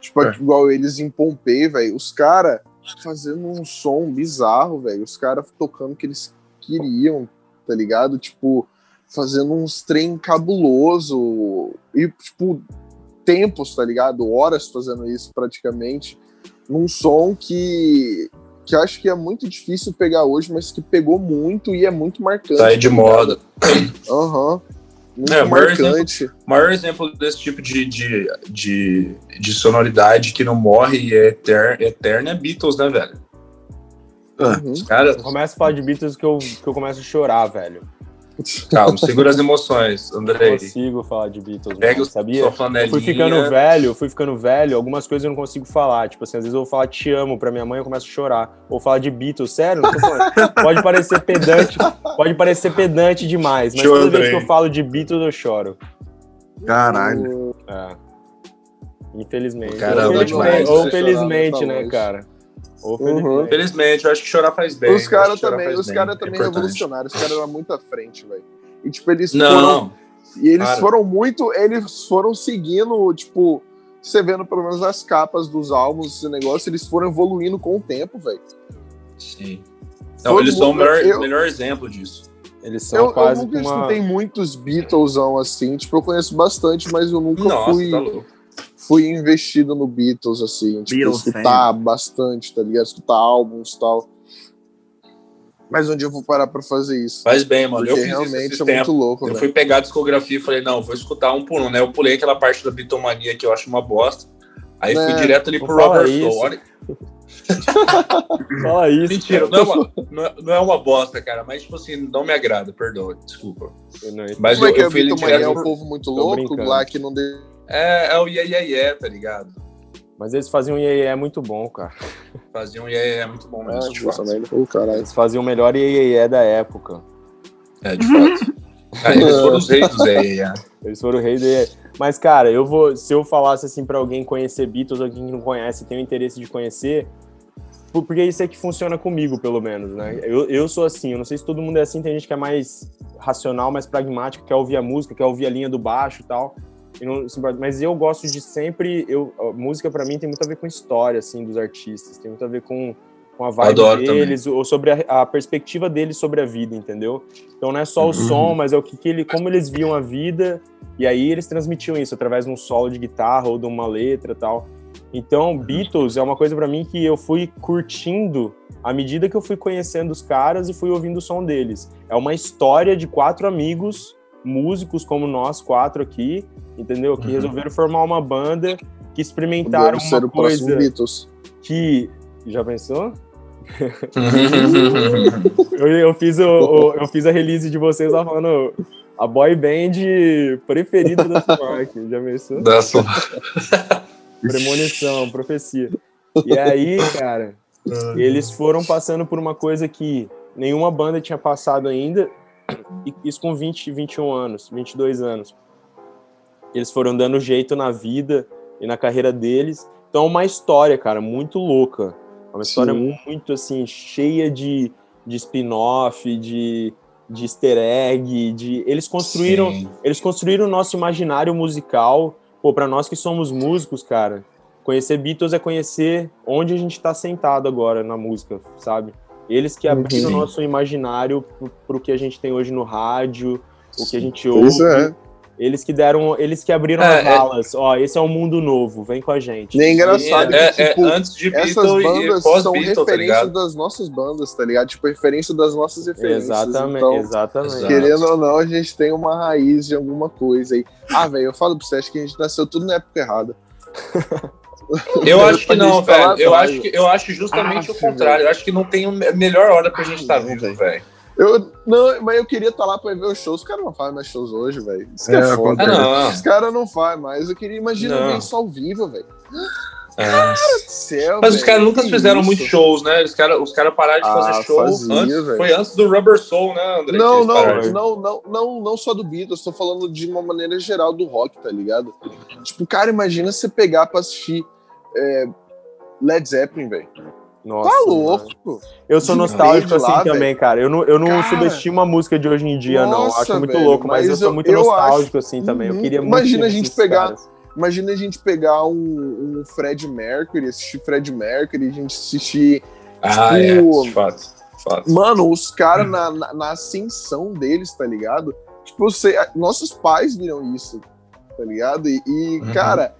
Tipo, é. igual eles em Pompei, velho. Os caras fazendo um som bizarro, velho. Os caras tocando o que eles queriam, tá ligado? Tipo, fazendo uns trem cabuloso. E, tipo, tempos, tá ligado? Horas fazendo isso praticamente. Num som que que eu acho que é muito difícil pegar hoje, mas que pegou muito e é muito marcante. Tá aí de moda. Aham. Uhum. Muito é, marcante. Maior exemplo, maior exemplo desse tipo de, de, de, de sonoridade que não morre e é eterno, eterno é Beatles, né, velho? Uhum. Cara, começa a falar de Beatles que eu, que eu começo a chorar, velho. Calma, segura as emoções, André. Não consigo falar de Beatles, Pega mano, sabia? Sua flanelinha. Eu fui ficando velho, fui ficando velho, algumas coisas eu não consigo falar. Tipo assim, às vezes eu vou falar te amo pra minha mãe, eu começo a chorar. Ou falar de Beatles, sério? pode parecer pedante, pode parecer pedante demais, mas toda vez que eu falo de Beatles eu choro. Caralho. É. Infelizmente. Caramba, ou felizmente, ou felizmente né, cara? Uhum. Infelizmente, eu acho que chorar faz bem. Os caras também, os cara também é revolucionários, os caras eram muito à frente, velho. E tipo, eles Não. foram. E eles cara. foram muito. Eles foram seguindo, tipo, você vendo pelo menos as capas dos álbuns, esse negócio, eles foram evoluindo com o tempo, velho. Sim. Então, eles são o melhor, eu, melhor exemplo disso. Eles são eu, quase. Eu nunca uma... escutei muitos Beatles assim, tipo, eu conheço bastante, mas eu nunca Nossa, fui. Tá fui investido no Beatles, assim, tipo, Beatles escutar bastante, tá ligado? Escutar álbuns e tal. Mas um dia eu vou parar pra fazer isso. Faz bem, mano. Porque eu realmente é tempo. muito louco. Eu véio. fui pegar a discografia e falei, não, vou escutar um por um, né? Eu pulei aquela parte da bitomania que eu acho uma bosta. Aí é, fui direto ali pro Robert Story. Fala isso. Mentira, não é, uma, não é, uma, bosta, cara, mas tipo assim, não me agrada, perdão, desculpa. Mas eu, eu, eu fui direto. É um povo muito louco lá que não deu é, é o Iê, Iê, Iê, tá ligado? Mas eles faziam um Iê, Iê muito bom, cara. Faziam um Iê, Iê muito bom mesmo, é, de fato. Eles faziam o melhor Iê, Iê da época. É, de fato. ah, eles foram os reis do Iê, Iê. Eles foram o rei do Iê. Mas, cara, eu vou... Se eu falasse assim pra alguém conhecer Beatles, alguém que não conhece tem o interesse de conhecer, porque isso é que funciona comigo, pelo menos, né? Eu, eu sou assim, eu não sei se todo mundo é assim, tem gente que é mais racional, mais pragmático, quer ouvir a música, quer ouvir a linha do baixo e tal não importa. Mas eu gosto de sempre. Eu, música para mim tem muito a ver com história, assim, dos artistas. Tem muito a ver com, com a vibe Adoro deles, também. ou sobre a, a, perspectiva deles sobre a vida, entendeu? Então não é só o uhum. som, mas é o que, que ele, como eles viam a vida. E aí eles transmitiam isso através de um solo de guitarra ou de uma letra tal. Então, uhum. Beatles é uma coisa para mim que eu fui curtindo à medida que eu fui conhecendo os caras e fui ouvindo o som deles. É uma história de quatro amigos músicos como nós quatro aqui, entendeu? Que uhum. resolveram formar uma banda, que experimentaram uma coisa que já pensou? eu, eu, fiz o, o, eu fiz a release de vocês lá falando a boy band preferida da Sumac, já pensou? Da Premonição, profecia. E aí, cara, eles foram passando por uma coisa que nenhuma banda tinha passado ainda, isso com 20, 21 anos, 22 anos. Eles foram dando jeito na vida e na carreira deles. Então, é uma história, cara, muito louca. Uma história Sim. muito, assim, cheia de, de spin-off, de, de easter egg, de... Eles construíram, eles construíram o nosso imaginário musical. Pô, pra nós que somos músicos, cara, conhecer Beatles é conhecer onde a gente tá sentado agora na música, sabe? Eles que abriram o nosso imaginário para o que a gente tem hoje no rádio, o que a gente ouve. Pois é. Eles que deram, eles que abriram é, as é. alas. É... Ó, esse é um mundo novo, vem com a gente. E é engraçado é, que, é, tipo, antes de essas bandas são tá referência tá das nossas bandas, tá ligado? Tipo, referência das nossas referências. Exatamente, então, exatamente. Querendo ou não, a gente tem uma raiz de alguma coisa aí. Ah, velho, eu falo pra você, acho que a gente nasceu tudo na época errada. Eu acho que não, velho. Eu acho, que, eu acho justamente ah, o contrário. Eu acho que não tem melhor hora pra gente estar tá vivo, velho. Eu, não, mas eu queria estar tá lá pra ver os shows. Os caras não fazem mais shows hoje, velho. Isso é, é foda. Ah, Os caras não fazem mais. Eu queria imaginar ver isso ao vivo, velho. É. Cara do céu, Mas véio, os caras nunca fizeram muitos shows, né? Os caras os cara pararam de fazer ah, show fazia, antes, foi antes do Rubber Soul, né, André? Não, não, não, não, não, não só do Beatles, tô falando de uma maneira geral do rock, tá ligado? Tipo, cara, imagina você pegar pra assistir é, Led Zeppelin, velho. Nossa, tá louco. Eu sou nostálgico assim lá, também, véio. cara. Eu não, eu não cara, subestimo a música de hoje em dia, nossa, não. Acho muito louco, mas, mas, eu sou muito eu nostálgico acho... assim também. Eu queria Imagina a gente pegar. Caras. Imagina a gente pegar um, um Fred Mercury, assistir Fred Mercury, a gente assistir. Ah, tipo, é, de fato, fato. Mano, os caras na, na, na, ascensão deles, tá ligado? Tipo, você, nossos pais viram isso, tá ligado? E, e uhum. cara,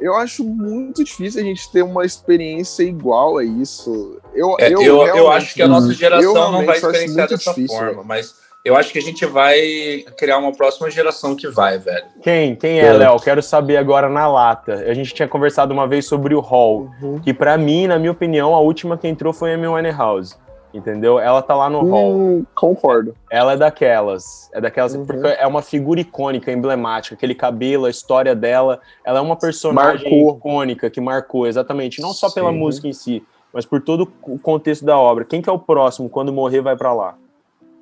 eu acho muito difícil a gente ter uma experiência igual a isso. Eu, é, eu, eu, eu, acho que a nossa geração não vai experienciar dessa difícil, forma, mas eu acho que a gente vai criar uma próxima geração que vai, velho. Quem? Quem é, Léo? Quero saber agora na lata. A gente tinha conversado uma vez sobre o Hall, uhum. que para mim, na minha opinião, a última que entrou foi a Amy Winehouse entendeu? Ela tá lá no hum, hall. Concordo. Ela é daquelas. É daquelas uhum. porque é uma figura icônica, emblemática. Aquele cabelo, a história dela. Ela é uma personagem marcou. icônica que marcou, exatamente. Não só pela Sim. música em si, mas por todo o contexto da obra. Quem que é o próximo? Quando morrer, vai para lá.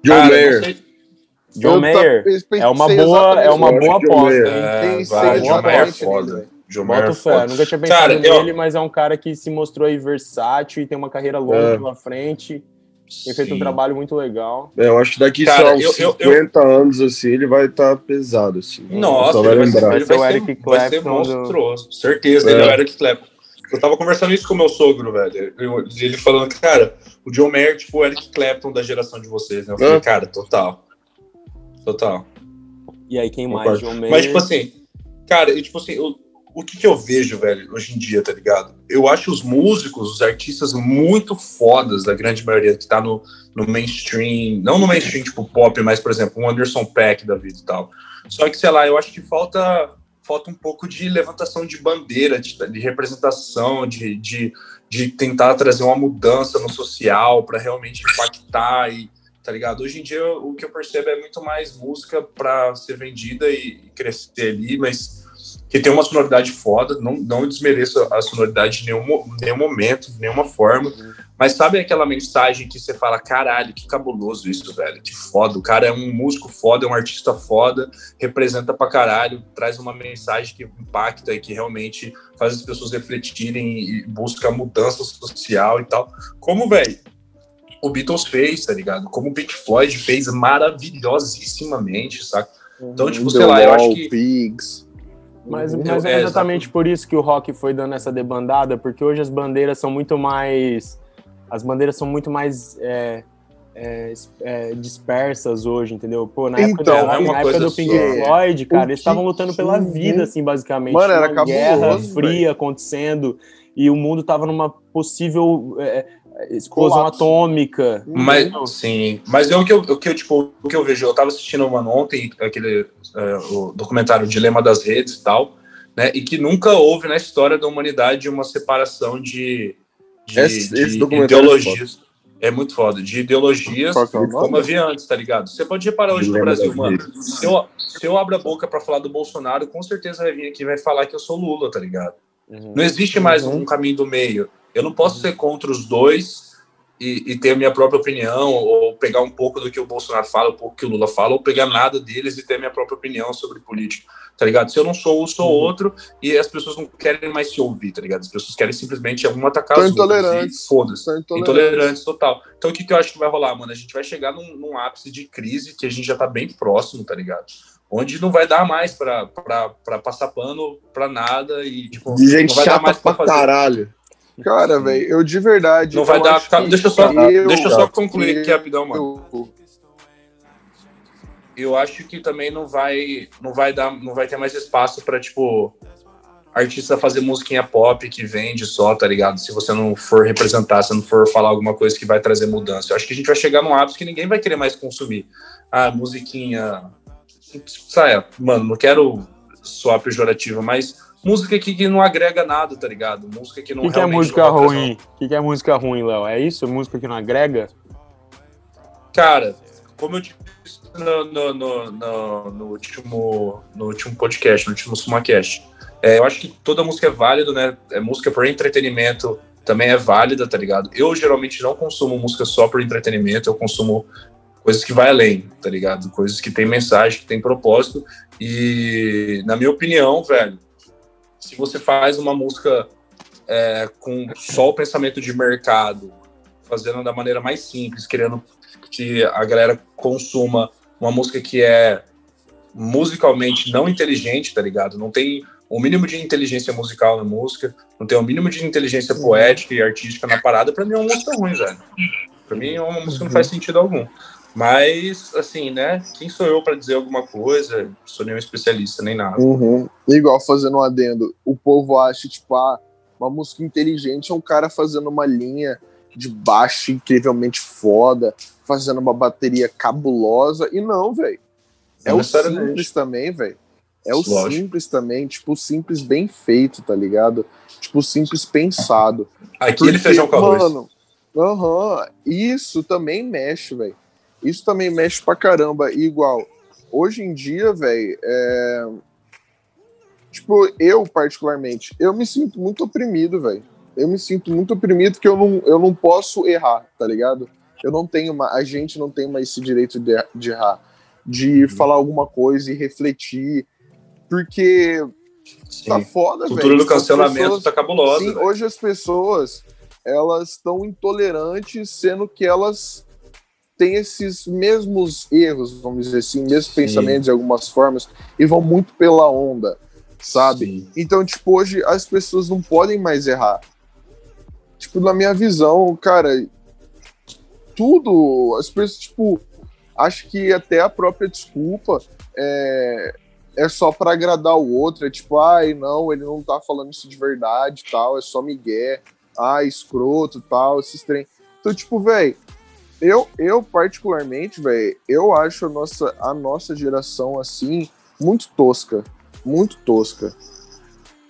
John Mayer. John Mayer. É uma boa, é uma boa aposta. É, John Mayer é foda. John Mayer Boto fé. Nunca tinha pensado cara, nele, eu... mas é um cara que se mostrou aí versátil e tem uma carreira longa é. pela frente. Tem feito um trabalho muito legal. É, eu acho que daqui Cara, só uns eu, 50 eu, anos, assim, ele vai estar tá pesado, assim. Nossa, vai ele lembrar. Vai ser, ele vai, Eric ser, vai ser monstruoso. Do... Certeza, é. ele é o Eric Clapton. Eu tava conversando isso com o meu sogro, velho. Ele falando, cara, o John Mayer, tipo, o Eric Clapton da geração de vocês, né? Eu falei, cara, total. Total. E aí, quem mais? John Mayer? Mas, tipo assim, cara, eu, tipo assim, eu, o que, que, eu vejo, velho, hoje em dia, tá ligado? Eu acho os músicos, os artistas muito fodas, da grande maioria, que tá no, no mainstream, não no mainstream tipo pop, mas, por exemplo, um Anderson Peck da vida e tal. Só que, sei lá, eu acho que falta, falta um pouco de levantação de bandeira, de, de representação, de, de, de tentar trazer uma mudança no social para realmente impactar e tá ligado? Hoje em dia o que eu percebo é muito mais música para ser vendida e crescer ali, mas que tem uma sonoridade foda, não, não desmereço a sonoridade em nenhum, nenhum momento, de nenhuma forma, mas sabe aquela mensagem que você fala, caralho, que cabuloso isso, velho, que foda, o cara é um músico foda, é um artista foda, representa pra caralho, traz uma mensagem que impacta e que realmente faz as pessoas refletirem e busca mudança social e tal. Como, velho, o Beatles fez, tá ligado? Como o Pink Floyd fez maravilhosissimamente, saca? Então, tipo, sei lá, eu acho que... Pigs. Mas, mas é, é exatamente por isso que o rock foi dando essa debandada, porque hoje as bandeiras são muito mais. As bandeiras são muito mais é, é, é, dispersas hoje, entendeu? Pô, na época, então, da, é na época do Pink assim, Floyd, cara, eles estavam lutando pela vida, assim, basicamente. Mano, era uma guerra fria véio. acontecendo e o mundo tava numa possível é, explosão Colapso. atômica. Mas sim, mas é o que eu, o que eu tipo, o que eu vejo, eu tava assistindo mano, ontem aquele uh, o documentário Dilema das Redes e tal, né? E que nunca houve na história da humanidade uma separação de, de, esse, de esse é ideologias. É, muito foda, de ideologias como havia antes, tá ligado? Você pode reparar hoje Dilema no Brasil, mano. Se eu, se eu abro a boca para falar do Bolsonaro, com certeza vai vir aqui e vai falar que eu sou Lula, tá ligado? Uhum. Não existe mais uhum. um caminho do meio. Eu não posso ser contra os dois e, e, ter a minha própria opinião, ou pegar um pouco do que o Bolsonaro fala, um pouco do que o Lula fala, ou pegar nada deles e ter a minha própria opinião sobre política, tá ligado? Se eu não sou um, sou uhum. outro, e as pessoas não querem mais se ouvir, tá ligado? As pessoas querem simplesmente um atacar os intolerantes. Foda-se. Intolerantes. total. Então o que, que eu acho que vai rolar, mano? A gente vai chegar num, num ápice de crise que a gente já tá bem próximo, tá ligado? onde não vai dar mais para passar pano para nada e tipo, de gente não vai chata dar mais pra, pra caralho. Cara, velho, eu de verdade. Não vai dar. deixa eu só, eu, deixa eu só concluir aqui rapidão, mano. Eu, eu acho que também não vai, não vai dar, não vai ter mais espaço para tipo artista fazer musiquinha pop que vende só, tá ligado? Se você não for representar, se não for falar alguma coisa que vai trazer mudança. Eu acho que a gente vai chegar num ápice que ninguém vai querer mais consumir. Ah, musiquinha. Saia, mano, não quero soar pejorativo, mas música que, que não agrega nada, tá ligado? Música que não O que, que é música ruim? O que, que é música ruim, Léo? É isso? Música que não agrega? Cara, como eu disse no, no, no, no, último, no último podcast, no último SumaCast, é, eu acho que toda música é válida, né? É música por entretenimento também é válida, tá ligado? Eu geralmente não consumo música só por entretenimento, eu consumo coisas que vai além, tá ligado? Coisas que tem mensagem, que tem propósito. E, na minha opinião, velho, se você faz uma música é, com só o pensamento de mercado, fazendo da maneira mais simples, querendo que a galera consuma uma música que é musicalmente não inteligente, tá ligado? Não tem o mínimo de inteligência musical na música, não tem o mínimo de inteligência poética e artística na parada, para mim é uma música ruim, velho. Pra mim é uma música que não faz sentido algum. Mas, assim, né? Quem sou eu para dizer alguma coisa? Não sou nenhum especialista, nem nada. Uhum. Igual fazendo um adendo, o povo acha, tipo, ah, uma música inteligente é um cara fazendo uma linha de baixo incrivelmente foda, fazendo uma bateria cabulosa. E não, velho. É o simples também, velho. É o Lógico. simples também, tipo, simples bem feito, tá ligado? Tipo, simples pensado. Aqui ele feijão com arroz. Mano, uhum, isso também mexe, velho. Isso também mexe pra caramba. E igual, hoje em dia, velho, é... tipo, eu particularmente, eu me sinto muito oprimido, velho. Eu me sinto muito oprimido que eu não, eu não posso errar, tá ligado? Eu não tenho uma, a gente não tem mais esse direito de, de errar, de uhum. falar alguma coisa e refletir, porque sim. tá foda, velho. Cultura do cancelamento pessoas, tá cabulosa. Sim, véio. hoje as pessoas, elas estão intolerantes, sendo que elas têm esses mesmos erros, vamos dizer assim, mesmos Sim. pensamentos de algumas formas, e vão muito pela onda, sabe? Sim. Então, tipo, hoje as pessoas não podem mais errar. Tipo, na minha visão, cara, tudo, as pessoas, tipo, acho que até a própria desculpa é, é só para agradar o outro, é tipo, ai, não, ele não tá falando isso de verdade, tal, é só migué, ai, escroto, tal, esses trem. Então, tipo, velho, eu, eu particularmente, velho, eu acho a nossa, a nossa geração assim muito tosca, muito tosca.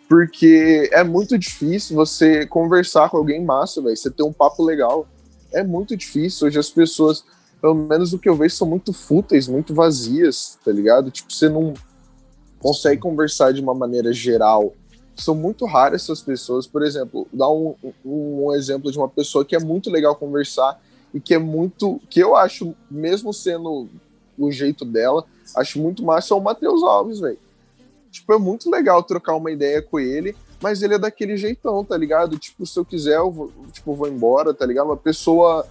Porque é muito difícil você conversar com alguém massa, velho, você ter um papo legal. É muito difícil. Hoje as pessoas, pelo menos o que eu vejo, são muito fúteis, muito vazias, tá ligado? Tipo, você não consegue conversar de uma maneira geral. São muito raras essas pessoas. Por exemplo, dá um, um, um exemplo de uma pessoa que é muito legal conversar e que é muito. que eu acho, mesmo sendo o jeito dela, acho muito massa é o Matheus Alves, velho. Tipo, é muito legal trocar uma ideia com ele, mas ele é daquele jeitão, tá ligado? Tipo, se eu quiser, eu vou, tipo, vou embora, tá ligado? Uma pessoa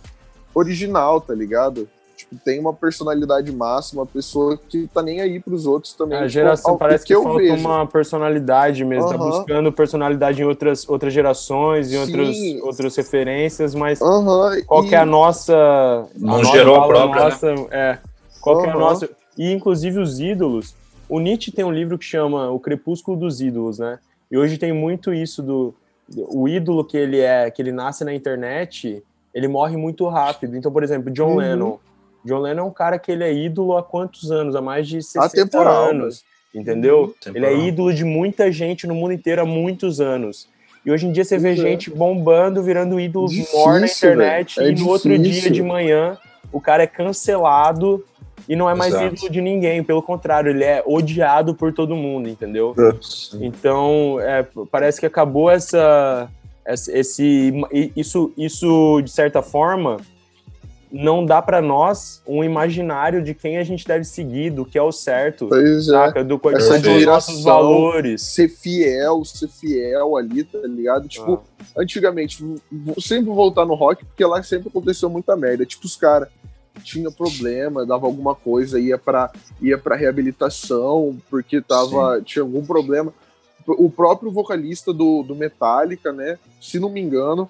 original, tá ligado? Tipo, tem uma personalidade máxima, uma pessoa que tá nem aí pros outros também. A tipo, geração parece que, que falta vejo. uma personalidade mesmo, uhum. tá buscando personalidade em outras, outras gerações, em outros, outras referências, mas uhum. qual e... que é a nossa... Não a gerou a própria, nossa, né? É, qual uhum. que é a nossa... E, inclusive, os ídolos... O Nietzsche tem um livro que chama O Crepúsculo dos Ídolos, né? E hoje tem muito isso do... O ídolo que ele é, que ele nasce na internet, ele morre muito rápido. Então, por exemplo, John uhum. Lennon John Lennon é um cara que ele é ídolo há quantos anos? Há mais de 60 Atemporal, anos. Entendeu? Ele é ídolo de muita gente no mundo inteiro há muitos anos. E hoje em dia você vê gente bombando, virando ídolo difícil, mor na internet, é e no difícil. outro dia de manhã o cara é cancelado e não é mais Exato. ídolo de ninguém, pelo contrário, ele é odiado por todo mundo, entendeu? Então, é, parece que acabou essa, esse, isso, isso de certa forma não dá para nós um imaginário de quem a gente deve seguir, do que é o certo, pois é. saca? É. Do, Essa dos nossos valores. Ser fiel, ser fiel ali, tá ligado? Tipo, ah. antigamente, sempre voltar no rock, porque lá sempre aconteceu muita merda. Tipo, os caras tinha problema, dava alguma coisa, ia para ia para reabilitação porque tava Sim. tinha algum problema. O próprio vocalista do, do Metallica, né, se não me engano,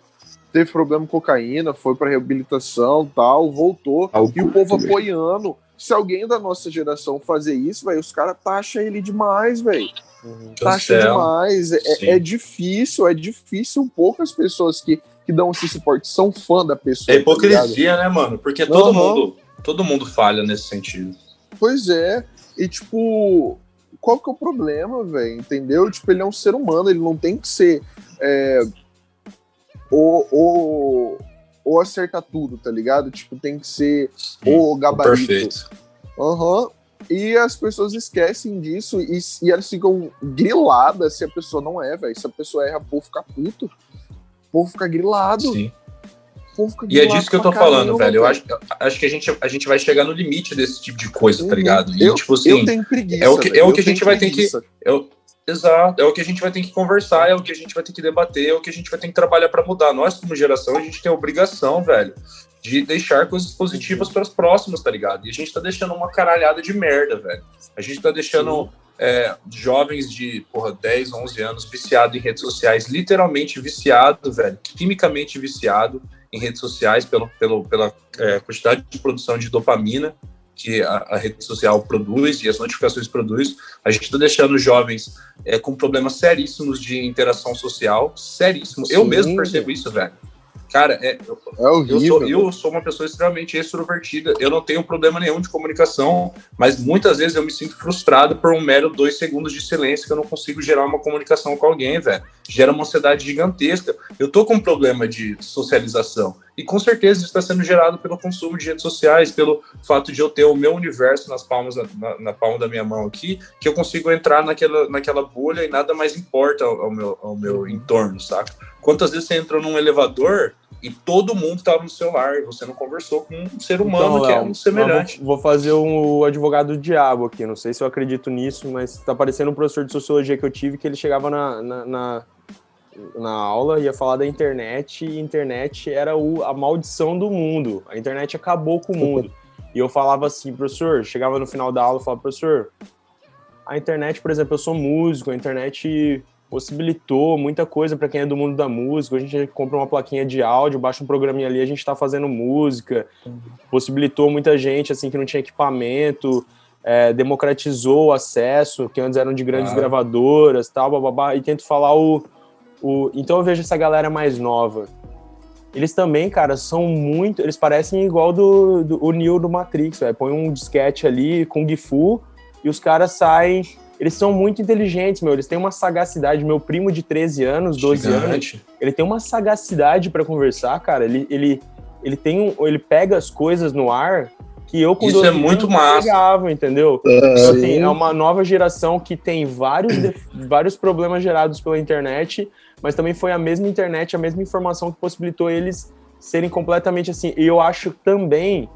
teve problema com cocaína, foi para reabilitação, tal, voltou e o povo também. apoiando. Se alguém da nossa geração fazer isso, velho, os caras taxam ele demais, velho. Uhum. Taxa demais. É, é, difícil, é difícil poucas pessoas que que dão esse suporte são fã da pessoa. É hipocrisia, tá né, mano? Porque todo uhum. mundo, todo mundo falha nesse sentido. Pois é. E tipo, qual que é o problema, velho? Entendeu? Tipo, ele é um ser humano, ele não tem que ser é, ou, ou, ou acertar tudo, tá ligado? Tipo, tem que ser o gabarito. Perfeito. Aham. Uhum. E as pessoas esquecem disso e, e, elas ficam griladas se a pessoa não é, velho. Se a pessoa erra, pô, ficar puto povo fica grilado. Sim. Fica e é disso que eu tô falando, velho. Eu acho, acho que a gente, a gente vai chegar no limite desse tipo de coisa, tá uhum. tá ligado? E, eu, tipo assim, eu tenho preguiça. É o que, é o que a gente vai ter que. Eu, exato, é o que a gente vai ter que conversar, é o que a gente vai ter que debater, é o que a gente vai ter que trabalhar para mudar. Nós, como geração, a gente tem a obrigação, velho, de deixar coisas positivas para as próximas, tá ligado? E a gente tá deixando uma caralhada de merda, velho. A gente tá deixando. É, jovens de porra, 10, 11 anos viciado em redes sociais, literalmente viciado, velho, quimicamente viciado em redes sociais pelo, pelo, pela é, quantidade de produção de dopamina que a, a, rede social produz e as notificações produz. A gente está deixando jovens é, com problemas seríssimos de interação social, seríssimo. Sim. Eu mesmo percebo isso, velho. Cara, é, é horrível, eu, sou, eu sou uma pessoa extremamente extrovertida. Eu não tenho problema nenhum de comunicação, mas muitas vezes eu me sinto frustrado por um mero dois segundos de silêncio que eu não consigo gerar uma comunicação com alguém, velho. Gera uma ansiedade gigantesca. Eu tô com um problema de socialização. E com certeza isso está sendo gerado pelo consumo de redes sociais, pelo fato de eu ter o meu universo nas palmas, na, na palma da minha mão aqui, que eu consigo entrar naquela, naquela bolha e nada mais importa ao, ao meu, ao meu entorno, saca? Quantas vezes você entrou num elevador e todo mundo estava no celular, e você não conversou com um ser humano então, que é um semelhante. Vou, vou, fazer um advogado do diabo aqui, não sei se eu acredito nisso, mas tá parecendo um professor de sociologia que eu tive que ele chegava na, na, na, na aula, ia falar da internet, e internet era o, a maldição do mundo. A internet acabou com o mundo. E eu falava assim, professor, chegava no final da aula e falava, professor, a internet, por exemplo, eu sou músico, a internet possibilitou muita coisa para quem é do mundo da música. A gente compra uma plaquinha de áudio, baixa um programinha ali, a gente está fazendo música. Possibilitou muita gente assim que não tinha equipamento, é, democratizou o acesso, que antes eram de grandes gravadoras, tal, bababá, e tento falar o, o. Então eu vejo essa galera mais nova. Eles também, cara, são muito. Eles parecem igual do, do o Neo do Matrix, véio. põe um disquete ali, Kung Fu, e os caras saem eles são muito inteligentes, meu. Eles têm uma sagacidade. Meu primo de 13 anos, 12 Gigante. anos, ele tem uma sagacidade para conversar, cara. Ele, ele, ele tem um, ele pega as coisas no ar que eu com Isso é muito massa. Pegava, entendeu? É, então, assim, é uma nova geração que tem vários, vários problemas gerados pela internet, mas também foi a mesma internet, a mesma informação que possibilitou eles serem completamente assim. E eu acho também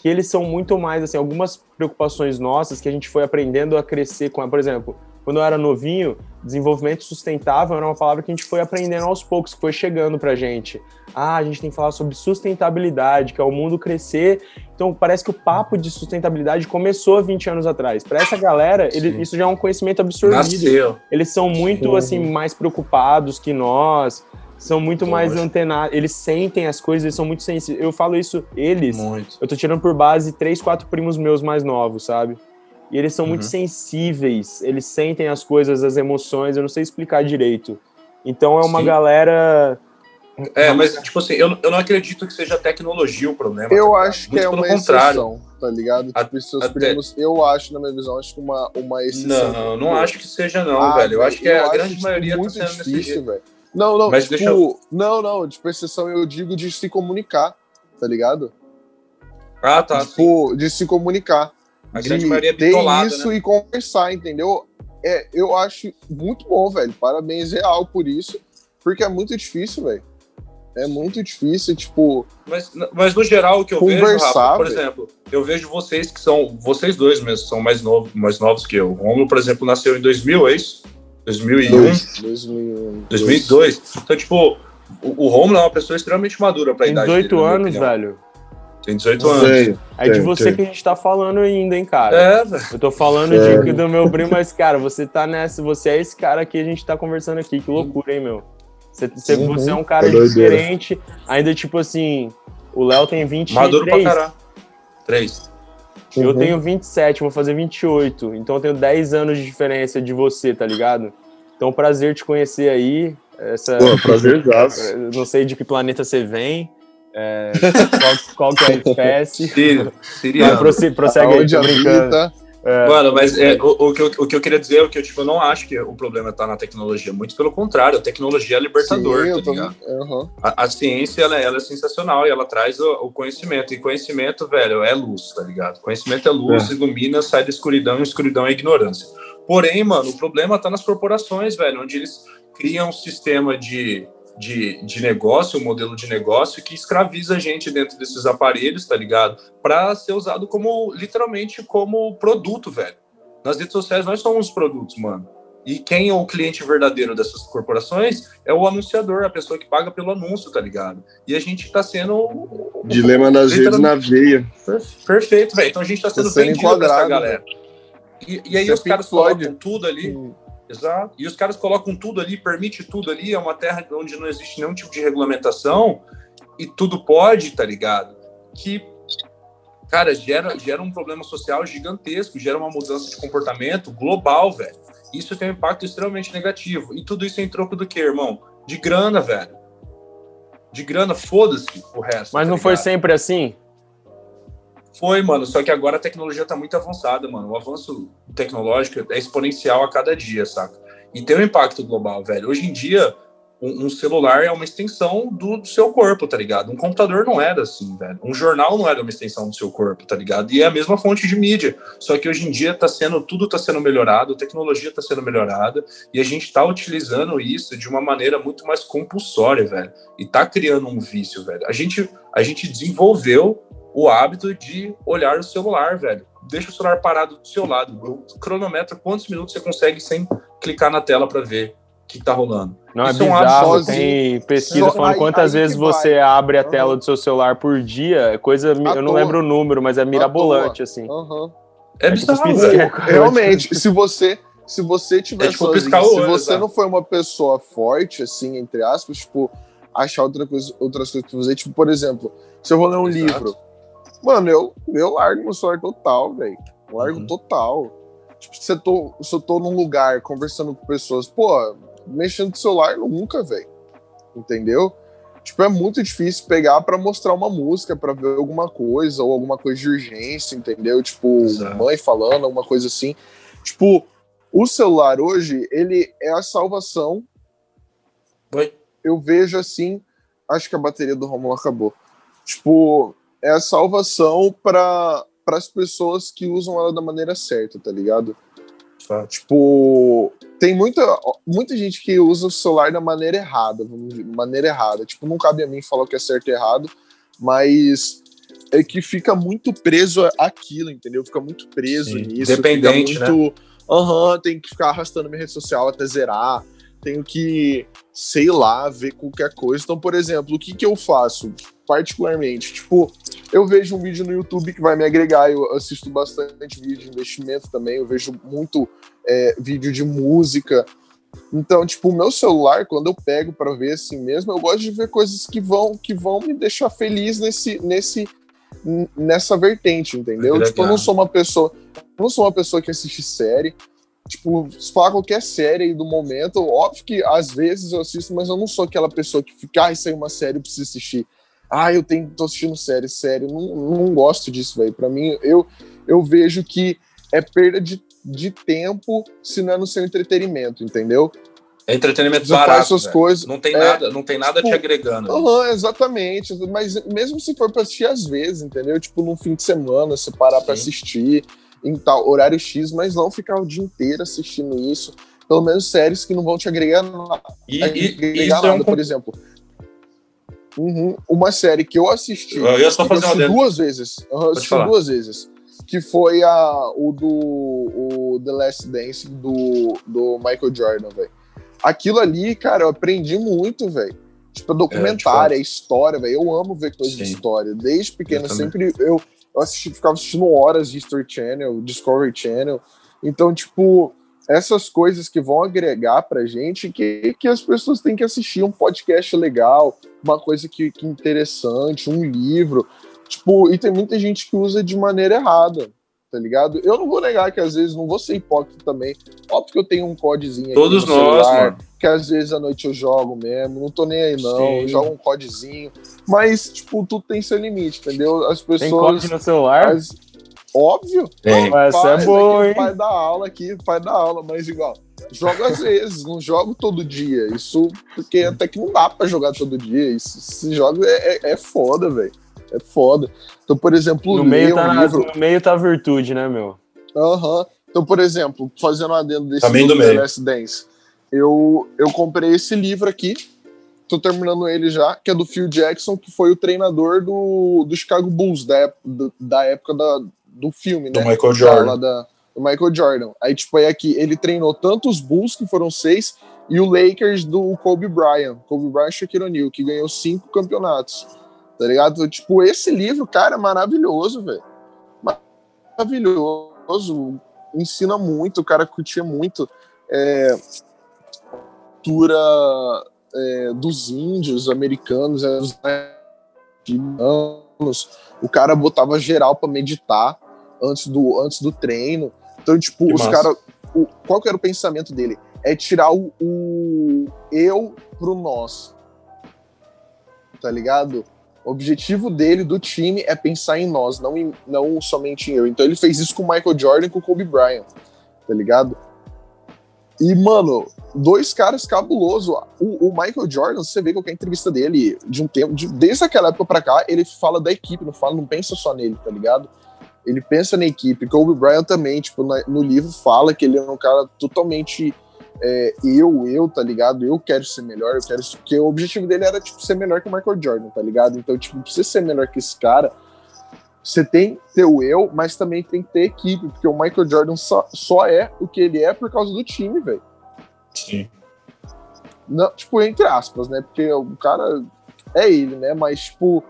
que eles são muito mais, assim, algumas preocupações nossas que a gente foi aprendendo a crescer com, por exemplo, quando eu era novinho, desenvolvimento sustentável era uma palavra que a gente foi aprendendo aos poucos, que foi chegando pra gente. Ah, a gente tem que falar sobre sustentabilidade, que é o mundo crescer. Então, parece que o papo de sustentabilidade começou há 20 anos atrás. Para essa galera, ele, isso já é um conhecimento absorvido. Nasceu. Eles são muito, Sim. assim, mais preocupados que nós são muito mais antenados, eles sentem as coisas, eles são muito sensíveis. Eu falo isso, eles, muito. eu tô tirando por base três, quatro primos meus mais novos, sabe? E eles são uhum. muito sensíveis, eles sentem as coisas, as emoções, eu não sei explicar direito. Então é uma Sim. galera. É, mas tipo assim, eu, eu não acredito que seja tecnologia o problema. Eu tá acho que é uma contrário. exceção, tá ligado? Tipo, seus até... primos, eu acho, na minha visão, acho que uma, uma exceção. Não, não acho que seja não, ah, velho. Eu acho que eu a grande maioria tá muito tá sendo difícil, velho. Não, não, Mas tipo, deixa eu... não, não, tipo, exceção eu digo de se comunicar, tá ligado? Ah, tá. Tipo, de se comunicar. A grande de maioria é ter bitolada, isso né? e conversar, entendeu? É, eu acho muito bom, velho. Parabéns real por isso, porque é muito difícil, velho. É muito difícil, tipo, Mas, mas no geral, o que eu vejo, Conversar, Rafa, por exemplo, eu vejo vocês que são, vocês dois mesmo, são mais, novo, mais novos que eu. O Romulo, por exemplo, nasceu em 2000, é isso? 2001, dois, 2001, 2002. Então, tipo, o, o Romulo é uma pessoa extremamente madura pra idade 18 dele, anos, velho. Tem 18 anos. Sei. É de Tem, você tem. que a gente tá falando ainda, hein, cara. É, velho. Eu tô falando É. de, do meu primo, mas, cara, você tá nessa. Você é esse cara que a gente tá conversando aqui. Que loucura, hein, meu? Você, você, Uhum. você é um cara É doideira. diferente. Ainda, tipo assim, o Léo tem 23. Maduro pra caralho. Três. Eu Uhum. tenho 27, vou fazer 28. Então eu tenho 10 anos de diferença de você, tá ligado? Então, prazer te conhecer aí. Essa, Pô, prazerzaço. eu não sei de que planeta você vem. É, qual, qual que é a espécie. Sírio. Mas Siriano. prossegue, prossegue aí, brincando. É, Mano, mas é, o, o que eu, o que eu queria dizer é que eu, tipo, eu não acho que o problema tá na tecnologia. Muito pelo contrário, a tecnologia é libertador, Sim, tá ligado? Aham. A, a ciência, ela, ela é sensacional e ela traz o, o conhecimento. E conhecimento, velho, é luz, tá ligado? Conhecimento é luz, ilumina, sai da escuridão e escuridão é ignorância. Porém, mano, o problema tá nas corporações, velho, onde eles criam um sistema de, de, de negócio, um modelo de negócio que escraviza a gente dentro desses aparelhos, tá ligado? Pra ser usado como, literalmente, como produto, velho. Nas redes sociais nós somos produtos, mano. E quem é o cliente verdadeiro dessas corporações é o anunciador, a pessoa que paga pelo anúncio, tá ligado? E a gente tá sendo. Dilema das redes na veia. Per- Perfeito, velho. Então a gente tá sendo Tá sendo vendido pra essa enquadrado, galera. E, e aí é os caras Pink Floyd. colocam tudo ali. Exato. E os caras colocam tudo ali, permite tudo ali. É uma terra onde não existe nenhum tipo de regulamentação e tudo pode, tá ligado? Que, cara, gera, gera um problema social gigantesco, gera uma mudança de comportamento global, velho. Isso tem um impacto extremamente negativo. E tudo isso é em troco do quê, irmão? De grana, velho. De grana, foda-se o resto. Mas tá não foi sempre assim? Foi, mano. Só que agora a tecnologia tá muito avançada, mano. O avanço tecnológico é exponencial a cada dia, saca? E tem um impacto global, velho. Hoje em dia, um, um celular é uma extensão do, do seu corpo, tá ligado? Um computador não era assim, velho. Um jornal não era uma extensão do seu corpo, tá ligado? E é a mesma fonte de mídia. Só que hoje em dia tá sendo, tudo tá sendo melhorado, a tecnologia tá sendo melhorada, e a gente tá utilizando isso de uma maneira muito mais compulsória, velho. E tá criando um vício, velho. A gente, a gente desenvolveu o hábito de olhar o celular, velho. Deixa o celular parado do seu lado. O cronômetro, quantos minutos você consegue sem clicar na tela para ver o que tá rolando. Não, é Isso é um bizarro. hábito Tem pesquisa Só- falando aí- quantas aí vezes que vai. você abre a tela do seu celular por dia. É coisa. Eu não lembro o número, mas é mirabolante, assim. Aham. É É tipo bizarro, velho. pisca- Realmente, se você se você tiver É tipo sozinho, se olho, você tá? não for uma pessoa forte, assim, entre aspas, tipo, achar outra coisa, outras coisas pra fazer, tipo, por exemplo, se eu vou ler um Exato. livro, mano, eu, eu largo meu celular total, velho. Largo Uhum. total. Tipo, se eu, tô, se eu tô num lugar conversando com pessoas, pô, mexendo no celular nunca, velho. Entendeu? Tipo, é muito difícil pegar pra mostrar uma música, pra ver alguma coisa, ou alguma coisa de urgência, entendeu? Tipo, Exato. mãe falando, alguma coisa assim. Tipo, o celular hoje, ele é a salvação. Oi? Eu vejo assim, acho que a bateria do Romulo acabou. Tipo, é a salvação para as pessoas que usam ela da maneira certa, tá ligado? Tipo, tem muita, muita gente que usa o celular da maneira errada, vamos dizer, maneira errada. Tipo, não cabe a mim falar o que é certo e errado, mas é que fica muito preso àquilo, entendeu? Fica muito preso Sim. nisso. Dependente, fica muito, Aham, tem que ficar arrastando minha rede social até zerar. Tenho que, sei lá, ver qualquer coisa. Então, por exemplo, o que, que eu faço particularmente? Tipo, eu vejo um vídeo no YouTube que vai me agregar, eu assisto bastante vídeo de investimento também, eu vejo muito é, vídeo de música. Então, tipo, o meu celular, quando eu pego para ver assim mesmo, eu gosto de ver coisas que vão que vão me deixar feliz nesse nesse nessa vertente, entendeu? Agregar. Tipo, eu não sou uma pessoa, não sou uma pessoa que assiste série. Tipo, se falar qualquer série aí do momento, óbvio que às vezes eu assisto, mas eu não sou aquela pessoa que fica, ah, isso aí é uma série, eu preciso assistir. Ah, eu tenho, tô assistindo série, série. Não, não gosto disso, velho. Pra mim, eu, eu vejo que é perda de, de tempo se não é no seu entretenimento, entendeu? É entretenimento Você barato. faz suas coisas. Não tem é, nada, não tem nada tipo, te agregando. Aham, exatamente. Mas mesmo se for pra assistir às vezes, entendeu? Tipo, num fim de semana, você parar pra Sim. assistir em tal horário X, mas não ficar o dia inteiro assistindo isso. Pelo menos séries que não vão te agregar nada. E, e- agregar isso é nada, um. por exemplo. Uhum, uma série que eu assisti. Eu ia só fazer eu assisti duas vezes. Eu assisti falar. duas vezes. Que foi a, o do o The Last Dance do, do Michael Jordan, velho. Aquilo ali, cara, eu aprendi muito, velho. Tipo, é documentário, é, história, velho. Eu amo ver coisas de história. Desde pequeno, Eu sempre eu, eu assisti, ficava assistindo horas de History Channel, Discovery Channel. Então, tipo, essas coisas que vão agregar pra gente que, que as pessoas têm que assistir um podcast legal, uma coisa que, que interessante, um livro. Tipo, e tem muita gente que usa de maneira errada, tá ligado? Eu não vou negar que às vezes não vou ser hipócrita também. Óbvio que eu tenho um codezinho aí Todos no nós, mano. que às vezes à noite eu jogo mesmo, não tô nem aí não, Sim. eu jogo um codezinho. Mas, tipo, tudo tem seu limite, entendeu? As Tem pessoas. código no celular? as- Óbvio. Tem. Não, Essa é faz, boa, aqui, hein? Pai da aula aqui, pai da aula, mas igual. Jogo às vezes, não jogo todo dia. Isso porque até que não dá pra jogar todo dia. Isso, se joga é, é, é foda, velho. É foda. Então, por exemplo, No meio, tá um na- livro. no meio tá a virtude, né, meu? Aham. Então, por exemplo, fazendo um adendo desse Também livro do meio. Last Dance, eu, eu comprei esse livro aqui, tô terminando ele já, que é do Phil Jackson, que foi o treinador do, do Chicago Bulls, da, da época da, do filme, Do né? Michael Da- Jordan. da- do Michael Jordan. Aí, tipo, é aqui, ele treinou tanto os Bulls, que foram seis, e o Lakers do Kobe Bryant. Kobe Bryant e Shaquille O'Neal, que ganhou cinco campeonatos. Tá ligado? Tipo, esse livro, cara, é maravilhoso, velho. Maravilhoso. Ensina muito, o cara curtia muito. É, cultura é, dos índios americanos, é, dos anos. O cara botava geral pra meditar antes do, antes do treino. Então, tipo, Que os caras. Qual que era o pensamento dele? É tirar o, o eu pro nós. Tá ligado? O objetivo dele, do time, é pensar em nós, não, em- não somente em eu. Então ele fez isso com o Michael Jordan e com o Kobe Bryant, tá ligado? E, mano, dois caras cabulosos. O, o Michael Jordan, você vê qualquer entrevista dele, de um tempo, de- desde aquela época pra cá, ele fala da equipe, não fala, não pensa só nele, tá ligado? Ele pensa na equipe. Kobe Bryant também, tipo, na- no livro fala que ele é um cara totalmente é, eu, eu, tá ligado? Eu quero ser melhor, eu quero. Porque o objetivo dele era, tipo, ser melhor que o Michael Jordan, tá ligado? Então, tipo, pra você ser melhor que esse cara, você tem que ter o eu, mas também tem que ter equipe, porque o Michael Jordan só, só é o que ele é por causa do time, velho. Sim. Não, tipo, entre aspas, né? Porque o cara é ele, né? Mas, tipo,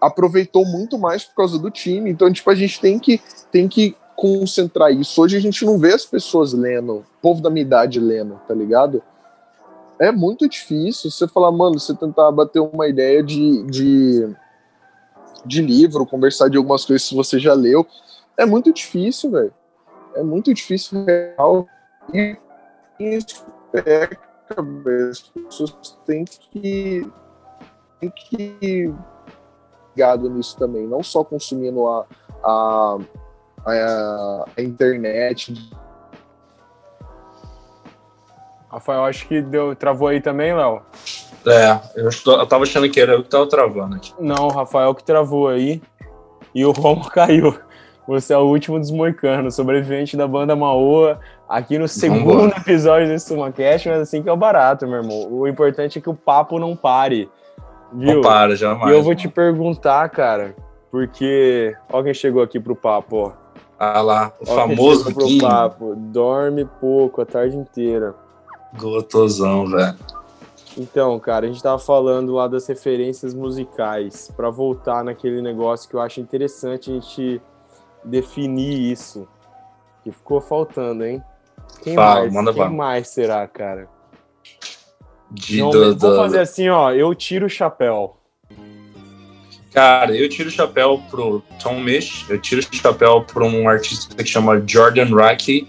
aproveitou muito mais por causa do time. Então, tipo, a gente tem que, tem que concentrar isso. Hoje a gente não vê as pessoas lendo, o povo da minha idade lendo, tá ligado? É muito difícil você falar, mano, você tentar bater uma ideia de, de, de livro, conversar de algumas coisas que você já leu. É muito difícil, velho. É muito difícil real. E isso é cabeça. As pessoas têm que têm que ligado nisso também, não só consumindo a, a, a, a internet. Rafael, acho que deu, travou aí também, Léo. É, eu, estou- eu tava achando que era eu que tava travando aqui. Não, o Rafael que travou aí. E o Romo caiu. Você é o último dos moicanos, sobrevivente da banda Maoa, aqui no segundo Vambora. episódio desse SumaCast, mas assim que é o barato, meu irmão. O importante é que o papo não pare. Viu? Não para, E jamais. eu vou te perguntar, cara, porque. Ó, quem chegou aqui pro papo, ó. Ah lá, o Ó famoso pro Guinho. papo. Dorme pouco a tarde inteira. Gotosão, velho. Então, cara, a gente tava falando lá das referências musicais, Pra voltar naquele negócio que eu acho interessante a gente definir isso. Que ficou faltando, hein? Quem Fala, mais? manda Quem bala. mais será, cara? De, Não, vou do- fazer assim, ó, eu tiro o chapéu. Cara, eu tiro o chapéu pro Tom Misch, eu tiro o chapéu para um artista que chama Jordan Racky,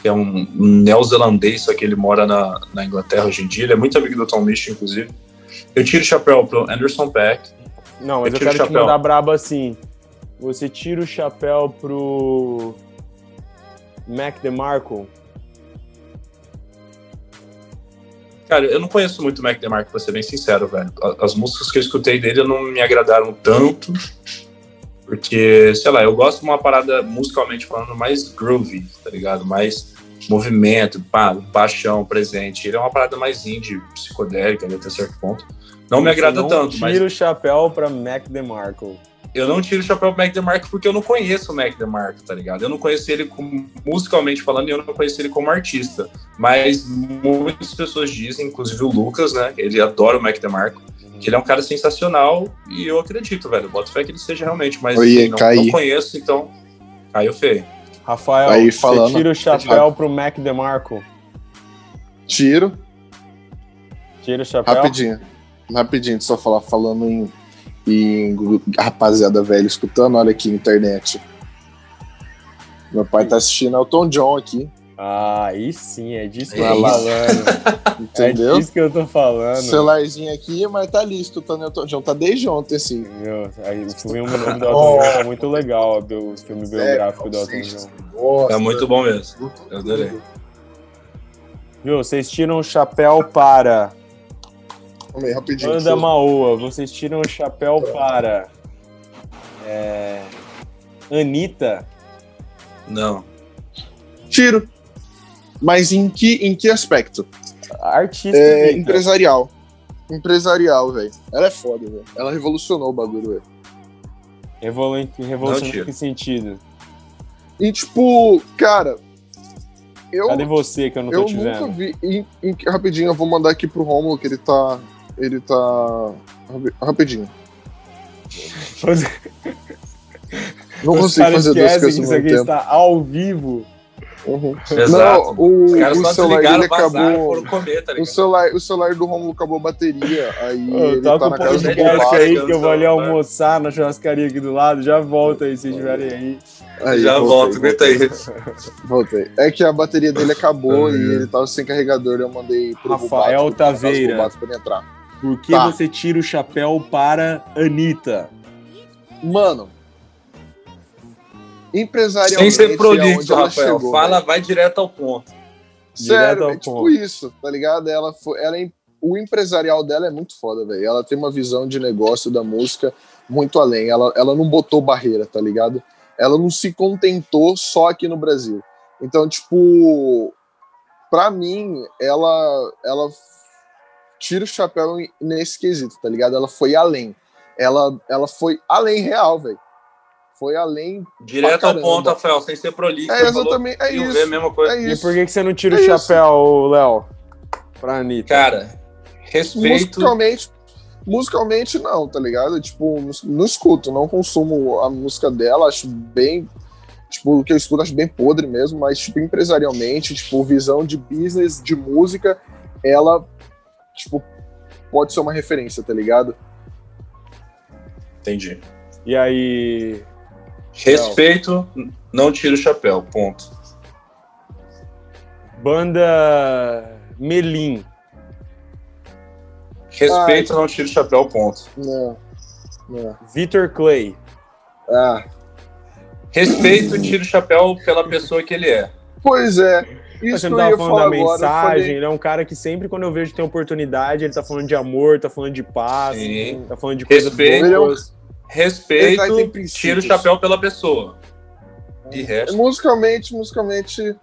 que é um neozelandês, só que ele mora na, na Inglaterra hoje em dia. Ele é muito amigo do Tom Misch, inclusive. Eu tiro o chapéu pro Anderson Peck. Não, mas Eu eu, quero te mandar braba assim. Você tira o chapéu pro Mac DeMarco. Cara, eu não conheço muito o Mac DeMarco, pra ser bem sincero, velho. As músicas que eu escutei dele não me agradaram tanto. Porque, sei lá, eu gosto de uma parada musicalmente falando mais groovy, tá ligado? Mais movimento, pá, paixão presente. Ele é uma parada mais indie, psicodélica, até certo ponto. Não me agrada não tanto. Tira mas... o chapéu pra Mac DeMarco. Eu não tiro o chapéu pro Mac DeMarco porque eu não conheço o Mac DeMarco, tá ligado? Eu não conheço ele como, musicalmente falando e eu não conheço ele como artista. Mas muitas pessoas dizem, inclusive o Lucas, né? Ele adora o Mac DeMarco. Que ele é um cara sensacional e eu acredito, velho. Boto fé que ele seja realmente, mas Oi, não, não, conheço, então caiu feio. Rafael, Aí, falando, você tira o chapéu pro Mac DeMarco? Tiro. Tira o chapéu? Rapidinho. Rapidinho, só falar, falando em, em rapaziada velha escutando, olha aqui, internet. Meu pai tá assistindo é Tom John aqui. Ah, aí sim, é disso que eu tô falando. Entendeu? É disso que eu tô falando. Celularzinho aqui, mas tá ali escutando Elton John. Tá desde ontem, assim. Meu, aí o filme do Elton John tá muito legal, do filme biográfico do Elton John. Nossa, é muito bom mesmo. Eu adorei. Viu, vocês tiram o chapéu para... Calma aí, rapidinho. Banda Maoa, vocês tiram o chapéu para... É... Anitta. Não. Tiro. Mas em que, em que aspecto? Artista. É, empresarial. Empresarial, velho. Ela é foda, velho. Ela revolucionou o bagulho, velho. Revolu revolucionou em que sentido? E tipo, cara. Eu, Cadê você que eu não tô eu te vendo? nunca vi. Em, em, rapidinho, eu vou mandar aqui pro Romulo que ele tá. Ele tá. Rapidinho. não consigo fazer duas coisas que isso aqui tempo. está ao vivo. Uhum. Exato. Não, o, Os caras o celular dele acabou. Comer, tá o, celular, o celular do Romulo acabou a bateria. Aí ele tá na casa do aí que eu vou ali almoçar na churrascaria aqui do lado. Já volta aí, se estiverem aí. aí. Já volto, aguenta aí. Voltei. É que a bateria dele acabou e ele tava sem carregador. Eu mandei pro Rafael Bubato, Taveira. Pra entrar. Por que tá. você tira o chapéu para Anitta? Mano, empresarialmente. Sem ser prolixo, Rafael. Chegou, Fala, vai direto ao ponto. Sério, ao é tipo ponto. isso, tá ligado? Ela foi, ela é, o empresarial dela é muito foda, velho. Ela tem uma visão de negócio da música muito além. Ela, ela não botou barreira, tá ligado? Ela não se contentou só aqui no Brasil. Então, tipo, pra mim, ela, ela tira o chapéu nesse quesito, tá ligado? Ela foi além. Ela, ela foi além real, velho foi além. Direto ao ponto, Rafael, sem ser prolixo. É exatamente, é isso. a mesma coisa. É isso. E por que, que você não tira é o chapéu, Léo? Pra Anitta? Cara, respeito. Musicalmente, musicalmente não, tá ligado? Tipo, não escuto, não consumo a música dela, acho bem. Tipo, o que eu escuto acho bem podre mesmo, mas, tipo, empresarialmente, tipo, visão de business, de música, ela, tipo, pode ser uma referência, tá ligado? Entendi. E aí, Respeito, não tiro o chapéu, ponto. Banda Melim. Respeito, não tiro o chapéu, ponto. Não. não. Vitor Clay. Ah. Respeito, tiro o chapéu pela pessoa que ele é. Pois é. Isso Você não tava falando da mensagem, falei... ele é um cara que sempre quando eu vejo que tem oportunidade, ele tá falando de amor, tá falando de paz, Sim. tá falando de coisas Respeito, boas respeito, tira o chapéu pela pessoa. De resto. Musicalmente, musicalmente,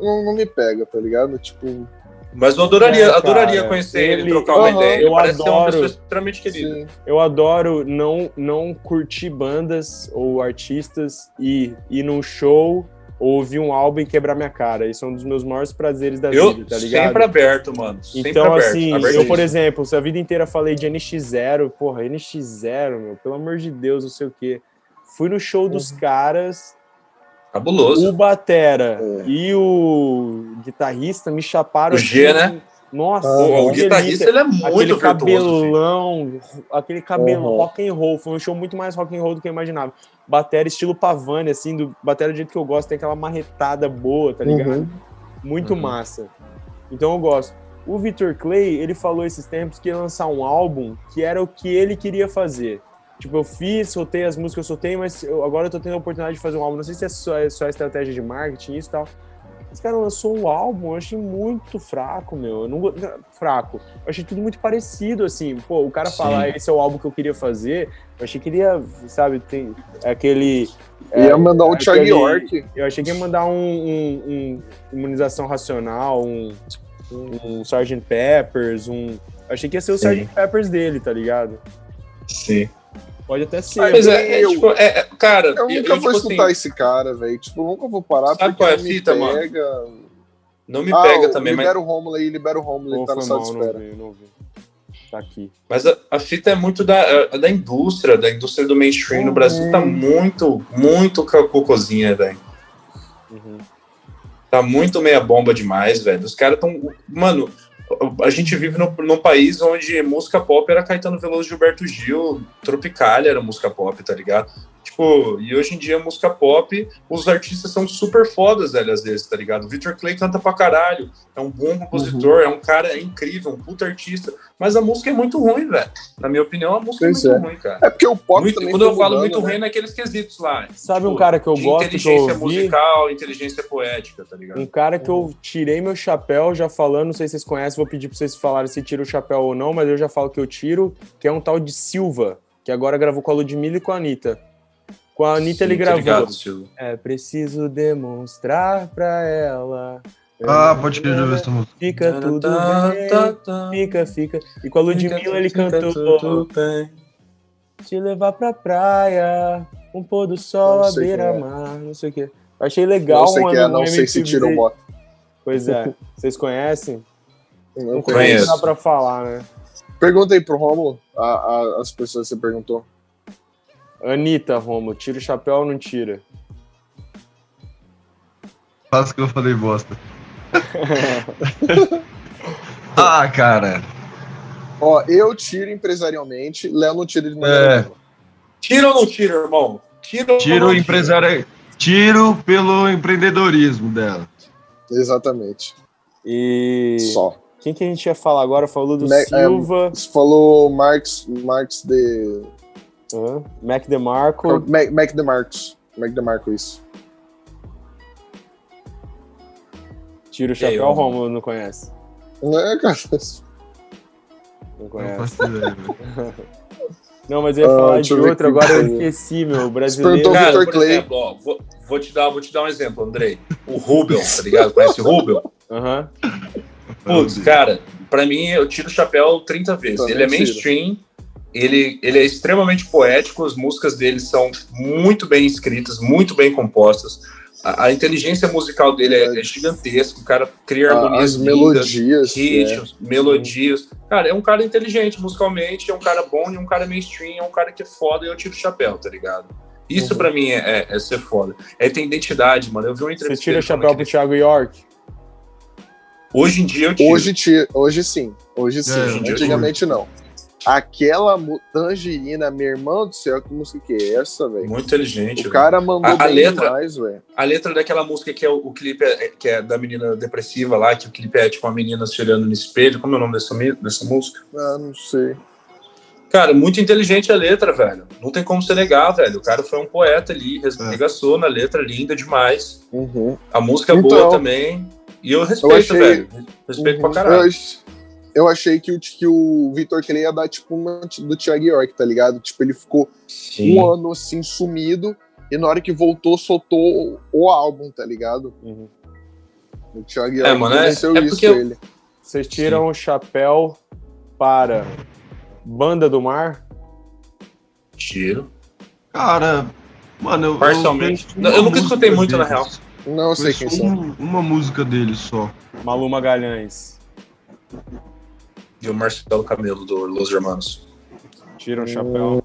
não, não me pega, tá ligado? Tipo. Mas eu adoraria, é, adoraria conhecer ele, ele trocar uma ideia. Eu parece adoro, ser uma pessoa extremamente querida. Sim. Eu adoro não, não curtir bandas ou artistas e ir num show ouvir um álbum e quebrar minha cara. Isso é um dos meus maiores prazeres da eu vida, tá ligado? Sempre aberto, mano. Sempre então, aberto. assim, eu, por exemplo, se a vida inteira falei de NX0, porra, NX0, meu, pelo amor de Deus, não sei o quê. Fui no show dos uhum. caras. Cabuloso. O Batera é. e o guitarrista me chaparam. O G, assim, né? Nossa, ah, o guitarrista ele é muito aquele cabelão, aquele cabelo uhum. rock and roll, foi um show muito mais rock and roll do que eu imaginava. Bateria estilo Pavane, assim, do bateria do jeito que eu gosto, tem aquela marretada boa, tá ligado? Uhum. Muito uhum. massa. Então eu gosto. O Victor Clay, ele falou esses tempos que ia lançar um álbum que era o que ele queria fazer. Tipo, eu fiz, soltei as músicas eu soltei, mas eu, agora eu tô tendo a oportunidade de fazer um álbum. Não sei se é só, é só estratégia de marketing, isso e tal Esse cara lançou um álbum, eu achei muito fraco, meu. Eu não, fraco. Eu achei tudo muito parecido, assim. Pô, o cara Sim. falar, esse é o álbum que eu queria fazer, eu achei que ele ia, sabe, tem aquele. Ia é, mandar o Thiago York. Eu achei que ia mandar um, um, um imunização racional, um, um, um Sgt. Peppers, um. Eu achei que ia ser o Sim. Sgt. Peppers dele, tá ligado? Sim. Pode até ser. Mas é, é, tipo, é, é cara. Eu nunca eu, vou tipo escutar assim, esse cara, velho. Tipo, nunca vou parar sabe qual é a fita, pega... mano? Não me ah, pega também, libera mas. Libera o Romulo aí, libera o Romulo, ele tá na sala de espera. Não vi, não vi. Tá aqui. Mas a, a, fita é muito da, é, da indústria, da indústria do mainstream. Uhum. No Brasil tá muito, muito cocôzinha, velho. Uhum. Tá muito meia bomba demais, velho. Os caras tão. Mano, a gente vive no, num país onde música pop era Caetano Veloso, Gilberto Gil, Tropicália era música pop, tá ligado? E hoje em dia, música pop, os artistas são super fodas, velho, às vezes, tá ligado? Victor Clay canta pra caralho, é um bom compositor, uhum. é um cara incrível, um puta artista, mas a música é muito ruim, velho. Na minha opinião, a música é pois é muito é. ruim, cara. É porque o pop muito, Quando eu falo muito né? ruim, é naqueles quesitos lá. Sabe tipo, um cara que eu gosto Inteligência que eu ouvi? musical, inteligência poética, tá ligado? Um cara que eu tirei meu chapéu já falando, não sei se vocês conhecem, vou pedir pra vocês falarem se tira o chapéu ou não, mas eu já falo que eu tiro, que é um tal de Silva, que agora gravou com a Ludmilla e com a Anitta. Com a Anitta Sim, ele gravou. Ligado, é, preciso demonstrar pra ela. Ah, pode crer, já ver essa música. Fica tudo bem, fica, fica. E com a Ludmilla ele cantou Te levar pra praia, um pôr do sol à beira-mar, não sei o quê. Achei legal, não sei mano. Que é, não sei se tira o moto. Pois é. Vocês conhecem? Não, não conheço. Não dá pra falar, né? Pergunta aí pro Romulo, a, a, as pessoas que você perguntou. Anitta, Romo, tira o chapéu ou não tira? Faço que eu falei bosta. ah, cara. Ó, eu tiro empresarialmente, Léo não tira de maneira é. Tira ou não tira, irmão? Tira tiro empresário. Tiro pelo empreendedorismo dela. Exatamente. E. Só. Quem que a gente ia falar agora? Falou do é, Silva. É, falou Marx, Marx de Uhum. Mac DeMarco. Mac, Mac DeMarcos. Mac DeMarco, isso. Tira o chapéu, eu... Romulo não conhece. Não é, cara. Não conhece. Não, mas eu ia ah, falar uh, de outro, agora eu esqueci, meu. Brasileiro. Cara, por exemplo, ó, vou, vou, te dar, vou te dar um exemplo, Andrei. O Rubel, tá ligado? Conhece o Rubel? Aham. Uhum. Putz, cara, pra mim eu tiro o chapéu 30 vezes. Também Ele é mainstream, tiro ele, ele é extremamente poético, as músicas dele são muito bem escritas, muito bem compostas. A, a inteligência musical dele é, é gigantesca, o cara cria harmonias as melodias, ritmos, é. melodias. Cara, é um cara inteligente musicalmente, é um cara bom e um cara mainstream, é um cara que é foda e eu tiro o chapéu, tá ligado? Isso uhum. para mim é, é, é, ser foda. É ter identidade, mano. Eu vi uma entrevista. Você tira o chapéu pro Thiago York? Hoje em dia eu tiro. Hoje, tira, hoje sim. Hoje sim. É, Antigamente não. Aquela tangerina, meu irmão do céu, que música que é essa, velho? Muito inteligente. O véio. cara mandou a, a bem letra, demais, velho. A letra daquela música que é o, o clipe é, que é da menina depressiva lá, que o clipe é tipo uma menina se olhando no espelho. Como é o nome dessa, dessa música? Ah, não sei. Cara, muito inteligente a letra, velho. Não tem como ser negar, velho. O cara foi um poeta ali, regaçou é. na letra, linda demais. Uhum. A música então, boa também. E eu respeito, eu achei... velho. Respeito uhum. pra caralho. Eu eu achei que o, que o Vitor Clay ia dar tipo uma do Thiago York, tá ligado? Tipo, ele ficou Sim. um ano assim sumido e na hora que voltou, soltou o álbum, tá ligado? Uhum. O Thiago York é, mano, é, é isso eu... ele. Vocês tiram o chapéu para Banda do Mar? Tiro. Cara, mano, eu. Parcialmente. Eu, eu nunca escutei muito, deles. na real. Não sei quem são. Uma música deles só. Malu Magalhães e o Marcelo Camelo do Los Hermanos. Tira um chapéu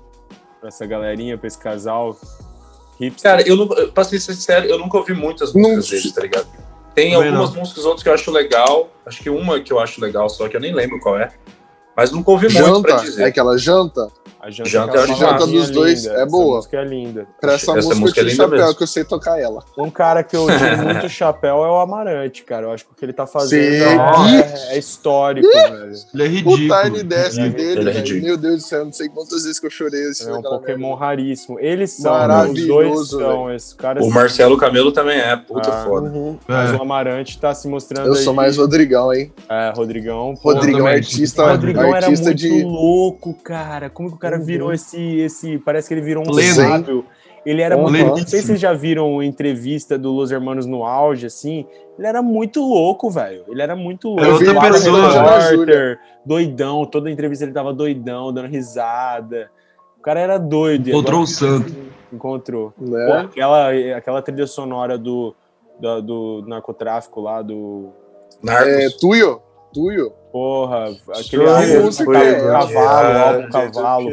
pra essa galerinha, pra esse casal. Hipster. Cara, eu não, pra ser sincero, eu nunca ouvi muitas músicas deles, tá ligado? Tem Também algumas não. músicas outras que eu acho legal. Acho que uma que eu acho legal, só que eu nem lembro qual é. Mas nunca ouvi janta, muito pra dizer. É aquela janta? A janta, Janta, é a janta dos dois linda. é boa. Essa música é linda. Pra essa, Essa música, música é eu tiro linda chapéu, mesmo. que eu sei tocar ela. Um cara que eu tiro muito chapéu é o Amarante, cara. Eu acho que o que ele tá fazendo Sim. é, é histórico, velho. Ele é O ridículo. Tiny Desk é- dele, ele é velho. ridículo. Meu Deus do céu, não sei quantas vezes que eu chorei assim. É um Pokémon merda. raríssimo. Eles são, os dois são. Esses caras O Marcelo Camelo também é, puta Ah. foda. Uhum. Mas É. o Amarante tá se mostrando Eu sou mais Rodrigão, hein? É, Rodrigão. Rodrigão, artista, O Rodrigão era artista muito de. louco, cara. Como que o cara Uhum. virou esse, esse. Parece que ele virou um sábio. Ele era muito. Não sei se vocês já viram entrevista do Los Hermanos no auge, assim. Ele era muito louco, velho. Ele era muito louco. É outra pessoa. repórter, doidão. Toda entrevista ele tava doidão, dando risada. O cara era doido. Encontrou o agora- santo. Encontrou. Pô, Né? aquela, aquela trilha sonora do, da- do narcotráfico lá, do. Narcos. É, Tuyo. Tuyo. Porra, aquele álbum, música, ca- é. cavalo, É, álbum gente, cavalo,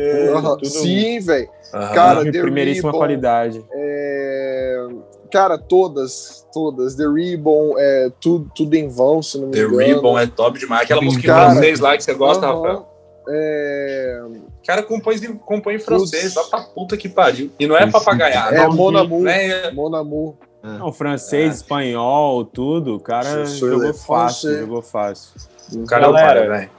tudo Sim, velho. Cara, de The primeiríssima Ribbon. qualidade. É, Cara, todas, todas. The Ribbon, é, tudo, tudo em vão, se não me The engano. Ribbon é top demais. Aquela Sim, música em cara. francês lá que você gosta. Rafael. É, O cara compõe, compõe em francês, lá pra puta que pariu. E não é papagaiado. é Mon Amour. é- Mon Amour. Não, francês, espanhol, tudo, o cara jogou fácil, jogou fácil. O cara não Galera, para, velho.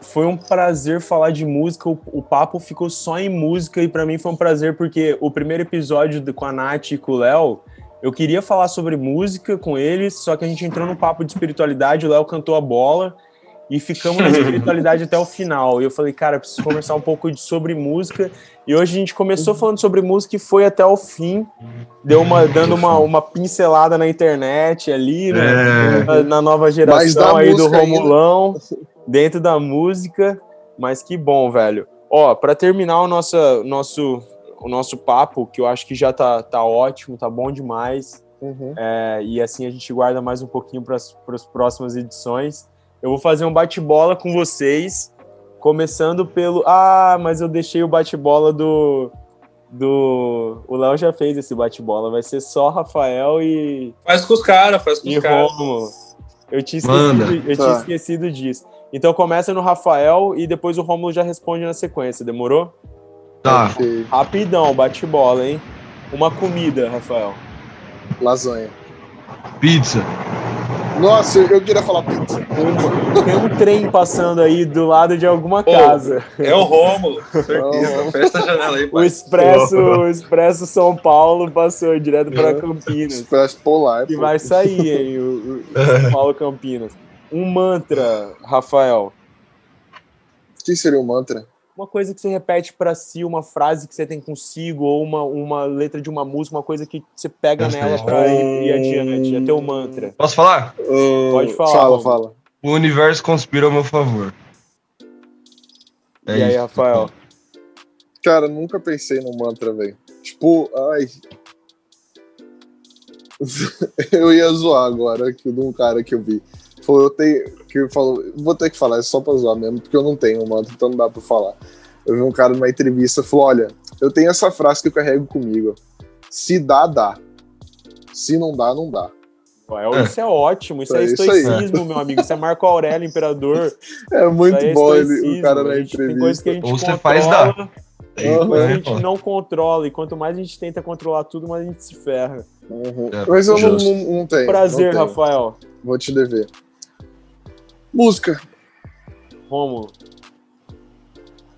Foi um prazer falar de música, o, o papo ficou só em música e pra mim foi um prazer porque o primeiro episódio do- com a Nath e com o Léo, eu queria falar sobre música com eles, só que a gente entrou num papo de espiritualidade, o Léo cantou a bola e ficamos na espiritualidade até o final. E eu falei, cara, preciso conversar um pouco de- sobre música. E hoje a gente começou falando sobre música e foi até o fim, deu uma dando uma, uma pincelada na internet ali, né? É. na, na nova geração aí do música ainda. Romulão, dentro da música. Mas que bom, velho. Ó, para terminar o nosso, nosso, o nosso papo, que eu acho que já tá, tá ótimo, tá bom demais. Uhum. é, e assim a gente guarda mais um pouquinho para as próximas edições. Eu vou fazer um bate-bola com vocês, começando pelo. Ah, mas eu deixei o bate-bola do. do... O Léo já fez esse bate-bola, vai ser só Rafael e, Faz com os caras, faz com e os caras. Eu tinha esquecido, eu Tá. tinha esquecido disso. Então começa no Rafael e depois o Romulo já responde na sequência, demorou? Tá. Rapidão, bate bola, hein? Uma comida, Rafael. Lasanha. Pizza. Nossa, eu, eu queria falar pizza. Um- tem um trem passando aí do lado de alguma casa. É o Rômulo, com certeza. Rômulo. Fecha a janela aí, O pai. Expresso, o Expresso São Paulo passou direto para É. Campinas. Expresso polar. E vai sair, hein? O, o São Paulo Campinas. Um mantra, Rafael. O que seria um mantra? Uma coisa que você repete pra si, uma frase que você tem consigo, ou uma, uma letra de uma música, uma coisa que você pega nela pra ir, ir adiante. É teu mantra. Posso falar? Pode falar, Fala, fala. O universo conspira ao meu favor. É e aí, isso. Rafael? Cara, nunca pensei num mantra, velho. Tipo, ai. eu ia zoar agora que de um cara que eu vi. Falou, eu tenho. Que falou, vou ter que falar, é só pra zoar mesmo, porque eu não tenho mantra, então não dá pra falar. Eu vi um cara numa entrevista falou: olha, eu tenho essa frase que eu carrego comigo. Se dá, dá. Se não dá, não dá. Rafael, Isso é ótimo, isso é, É isso estoicismo, meu amigo. Isso é Marco Aurélio, imperador. É muito Isso é bom ele, o cara na A gente- Tem coisas que a entrevista. gente Ou você controla, faz, dá. tem coisas que a É, gente não controla. E quanto mais a gente tenta controlar tudo, mais a gente se ferra. Uhum. É, Mas eu não, não, não tenho. Prazer, não tenho. Rafael. Vou te dever. Música. Romulo.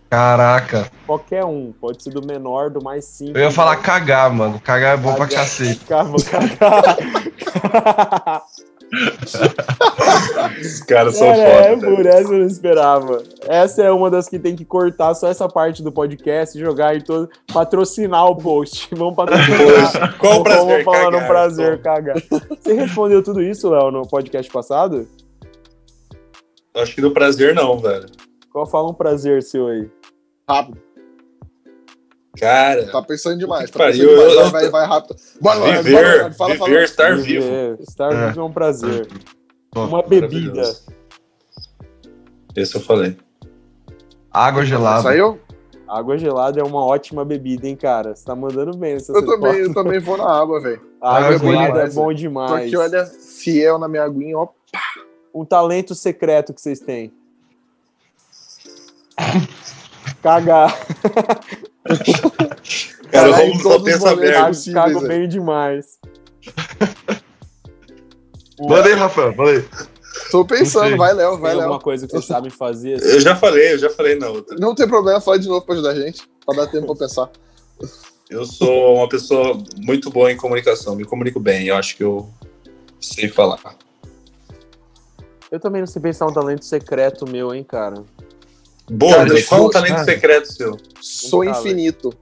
Caraca. Qualquer um. Pode ser do menor, do mais simples. Eu ia falar cagar, mano. Cagar é bom pra Cagar. cacete. Cara, vou cagar. Os caras são Cara, é, foda. por essa eu não esperava. Essa é uma das que tem que cortar só essa parte do podcast e jogar em todo. Patrocinar o post. Vamos patrocinar. Qual o prazer Vamos falar no cagar? prazer cagar. Você respondeu tudo isso, Léo, no podcast passado? Acho que do prazer não, velho. Qual fala um prazer seu aí? Rápido. Cara, Tá pensando demais. Tá Pariu, pensando demais. eu- Vai, vai, vai rápido. Bora, viver, bora, bora. Fala, viver, fala. estar vivo. Viver. Estar É. vivo é um prazer. Pô, Uma bebida. Esse eu falei. Água gelada. Saiu? Água gelada é uma ótima bebida, hein, cara? Você tá mandando bem nessas Eu também, eu também vou na água, velho. Água Água é bom gelada é demais, bom demais. aqui, olha, fiel na minha aguinha, ó. Um talento secreto que vocês têm. Cagar. Cara, Caralho, vamos todos só os momentos merda. Cago bem demais. Manda aí, Rafael, manda aí. Tô pensando, vai, Léo, vai, Tem alguma Léo. coisa que vocês sabem fazer? assim? Eu já falei, eu já falei na outra. Não tem problema, fala de novo pra ajudar a gente, pra dar tempo pra pensar. Eu sou uma pessoa muito boa em comunicação, me comunico bem, eu acho que eu sei falar. Eu também não sei pensar um talento secreto meu, hein, cara. Boa, Cara, qual é um sou- talento cara. secreto seu? Sou infinito.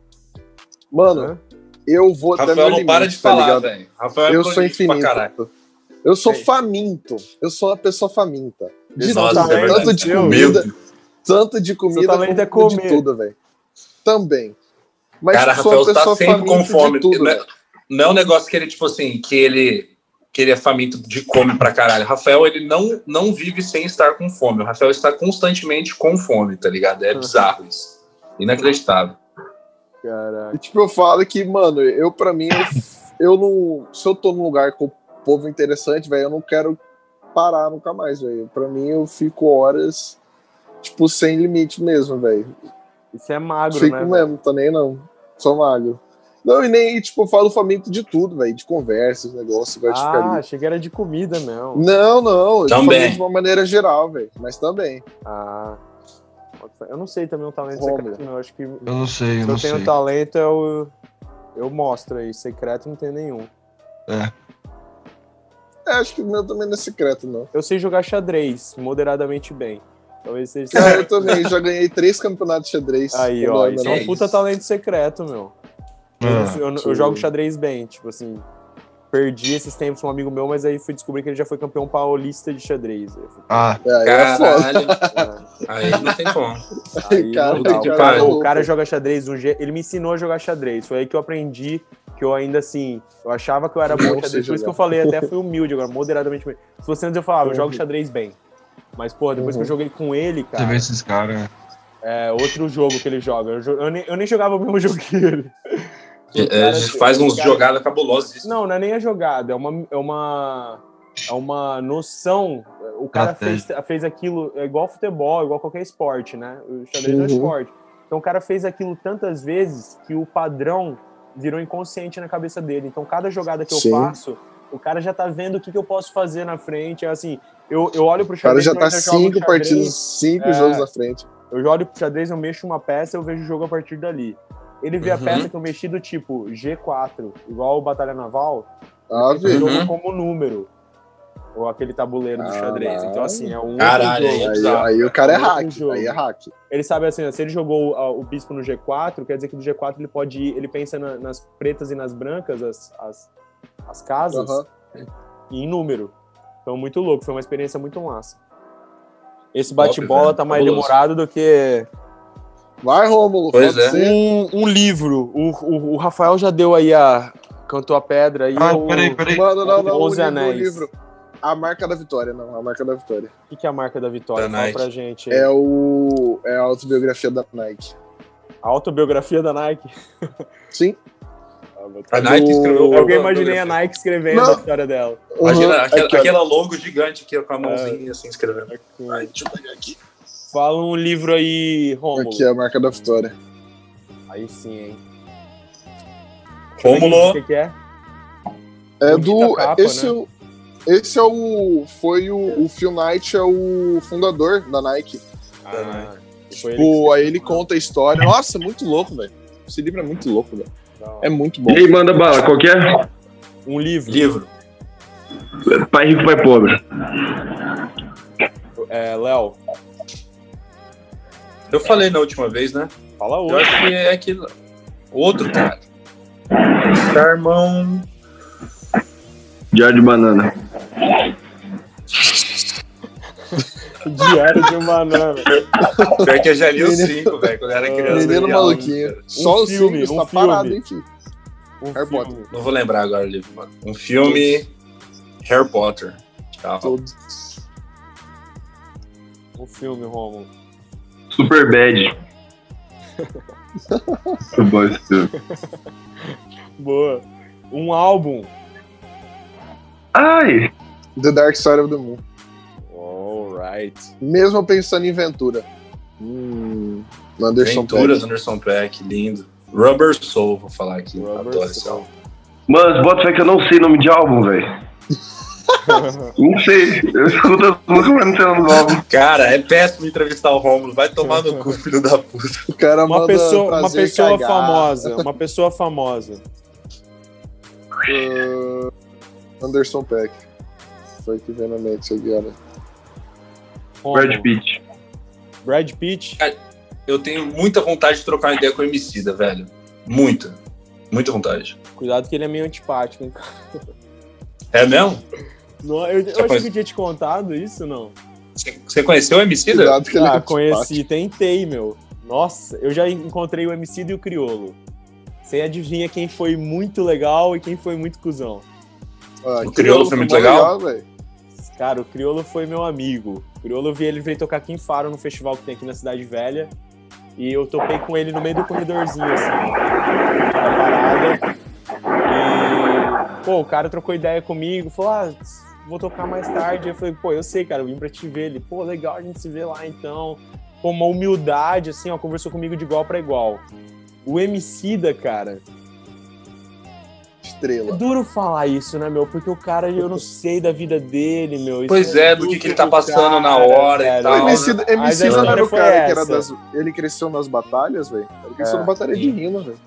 Mano, Hã? eu vou até Rafael não limite, para de tá falar, velho. Rafael é Eu sou infinito. Eu sou Ei. faminto. Eu sou uma pessoa faminta. De Nossa, tudo, é tanto de comida, tanto de comida como é de comer. tudo, velho. Também. Mas Cara, sou uma Rafael tá sempre com fome. de tudo, Não é-. Não é um negócio que ele, tipo assim, que ele, que ele é faminto de come pra caralho. Rafael, ele não, não vive sem estar com fome. O Rafael está constantemente com fome, tá ligado? É bizarro isso. Inacreditável. Caraca. E, tipo, eu falo que, mano, eu pra mim, eu, eu não. Se eu tô num lugar com o povo interessante, velho, eu não quero parar nunca mais, velho. Pra mim, eu fico horas, tipo, sem limite mesmo, velho. Isso é magro, Fico né? mesmo, tô nem não. Sou magro. Não, e nem, tipo, eu falo faminto de tudo, velho. De conversas, negócio, ficar Ah, achei que era de comida, não. Não, não. Também. de uma maneira geral, velho. Mas também. Ah. Eu não sei também um talento Rômulo. secreto, não. Eu acho que Eu não sei, eu se não eu tenho talento, eu, eu mostro aí. Secreto não tem nenhum. É, acho que o meu também não é secreto, não. Eu sei jogar xadrez moderadamente bem. Talvez seja. Cara, eu também já ganhei três campeonatos de xadrez. Aí, ó, isso é um puta talento secreto, meu. Eu, Ah, eu- eu sim. jogo xadrez bem, tipo assim. Perdi esses tempos com um amigo meu, mas aí fui descobrir que ele já foi campeão paulista de xadrez. Eu Ah, É, aí é foda. Caralho. ah, Aí não tem como. aí Cara, não o, cara, o cara joga xadrez de um jeito. Ele me ensinou a jogar xadrez. Foi aí que eu aprendi que eu ainda assim. Eu achava que eu era bom xadrez. Por isso que eu falei, até fui humilde agora, moderadamente bem. Se fosse antes eu falava, eu jogo Uhum. xadrez bem. Mas, pô, depois que eu Uhum. joguei com ele, você cara. vê esses caras. É outro jogo que ele joga. Eu, eu nem, eu nem jogava o mesmo jogo que ele. É, a gente faz uns cara- jogadas cabulosas. Não, não é nem a jogada, é uma. É uma, é uma noção. O cara fez, fez aquilo, é igual futebol, igual qualquer esporte, né? O xadrez é um Uhum. esporte. Então o cara fez aquilo tantas vezes que o padrão virou inconsciente na cabeça dele. Então cada jogada que eu Sim. faço, o cara já tá vendo o que, que eu posso fazer na frente. É assim, eu, eu olho pro O cara xadrez. já tá cinco xadrez, partidas, cinco É. jogos na frente. eu olho pro xadrez, eu mexo uma peça, eu vejo o jogo a partir dali. Ele vê a Uhum. peça que eu mexi do tipo G4, igual o Batalha Naval, Ah, ele Uhum. como número. Ou aquele tabuleiro do xadrez. Caralho. Então, assim, é um Caralho, jogo. aí- Aí, bizarro. aí o cara é Outro hack. jogo. Aí é hack. Ele sabe assim, ó, se ele jogou ah, o bispo no G4, quer dizer que do G4 ele pode ir, ele pensa na- nas pretas e nas brancas, as, as, as casas, Aham. e em número. Então, muito louco, foi uma experiência muito massa. Esse bate-bola tá mais Fabuloso. demorado do que Vai, Rômulo. Pois é. um, um livro. O, o, o Rafael já deu aí a. Cantou a pedra aí. Ah, o, peraí, peraí. Mano, não, não. O Onze livro, o Anéis. livro. A marca da vitória, não. A marca da vitória. O que, que é a marca da vitória? Da Fala Nike. pra gente. aí. É o. É a autobiografia da Nike. A autobiografia da Nike. Sim. A Nike escreveu. Eu imaginei a Nike escrevendo Não. a história dela. Imagina Uhum. aquela, aquela logo gigante aqui ó, com a mãozinha assim escrevendo. Ai, deixa eu pegar aqui. Fala um livro aí, Rômulo. Aqui é a marca da vitória. Aí sim, hein? Rômulo. O que, que é? É do. capa, esse, né? esse é o. Foi o. O Phil Knight é o fundador da Nike. Ah, foi ele Tipo, que aí ele conta a história. Nossa, muito louco, velho. Esse livro é muito louco, velho. É muito bom. E aí, manda bala, qualquer Um livro. Livro. pai rico, pai pobre. É, Léo, Eu falei na última vez, né? fala Eu outro. acho que é aquilo. Outro cara. Charmão. Diário de banana. Diário de um banana. Pior que eu já li os cinco, velho, quando eu era criança. Menino eu maluquinho. Só os filme, filmes um tá filme. parado, hein, filho. Um Harry filme. Potter. Não vou lembrar agora o livro, mano. Um filme. Harry Potter. Tchau. Todos. Um filme, Rômulo. Super bad. Muito bom esse filme. Boa. Um álbum. Ai! The Dark Side of the Moon. Alright. Mesmo pensando em Ventura. Hum, Anderson Ventura Peck. do Anderson Peck, lindo. Rubber Soul, vou falar aqui. Rubber Adoro esse Soul. álbum. Mano, bota fé que eu não sei nome de álbum, velho. Não sei. Eu escuto as músicas, mas não sei o nome do álbum. Cara, é péssimo entrevistar o Rômulo. Vai tomar no cu, filho da puta. O cara Uma pessoa, uma pessoa cagar. famosa. Uma pessoa famosa. Uh, Anderson Peck. Foi que veio na mente agora. Romulo. Brad Pitt. Brad Pitt. Eu tenho muita vontade de trocar uma ideia com o Emicida, velho. Muita. Muita vontade. Cuidado que ele é meio antipático, hein? É mesmo? Não, eu, eu que eu tinha te contado isso, não? Você- Você conheceu o é Ah, antipático. conheci, tentei, meu. Nossa, eu já encontrei o MC e o Criolo. Você adivinha quem foi muito legal e quem foi muito cuzão. Ah, O Criolo foi muito legal? velho. Cara, o Criolo foi meu amigo. O Criolo eu vi ele veio tocar aqui em Faro no festival que tem aqui na Cidade Velha. E eu topei com ele no meio do corredorzinho, assim, da parada. E, pô, o cara trocou ideia comigo, falou, ah, vou tocar mais tarde. Eu falei, pô, eu sei, cara, eu vim pra te ver. Ele, pô, legal, a gente se vê lá então. Com uma humildade, assim, ó, conversou comigo de igual pra igual. O Emicida, cara, é Estrela. duro falar isso, né, meu? Porque o cara, eu não sei da vida dele, meu. Isso Pois é, do que que ele tá do passando na hora e velho. tal, O né? MC, a MC não era o cara que era das. Ele cresceu nas batalhas, velho. Ele cresceu É. na batalha de rima, velho.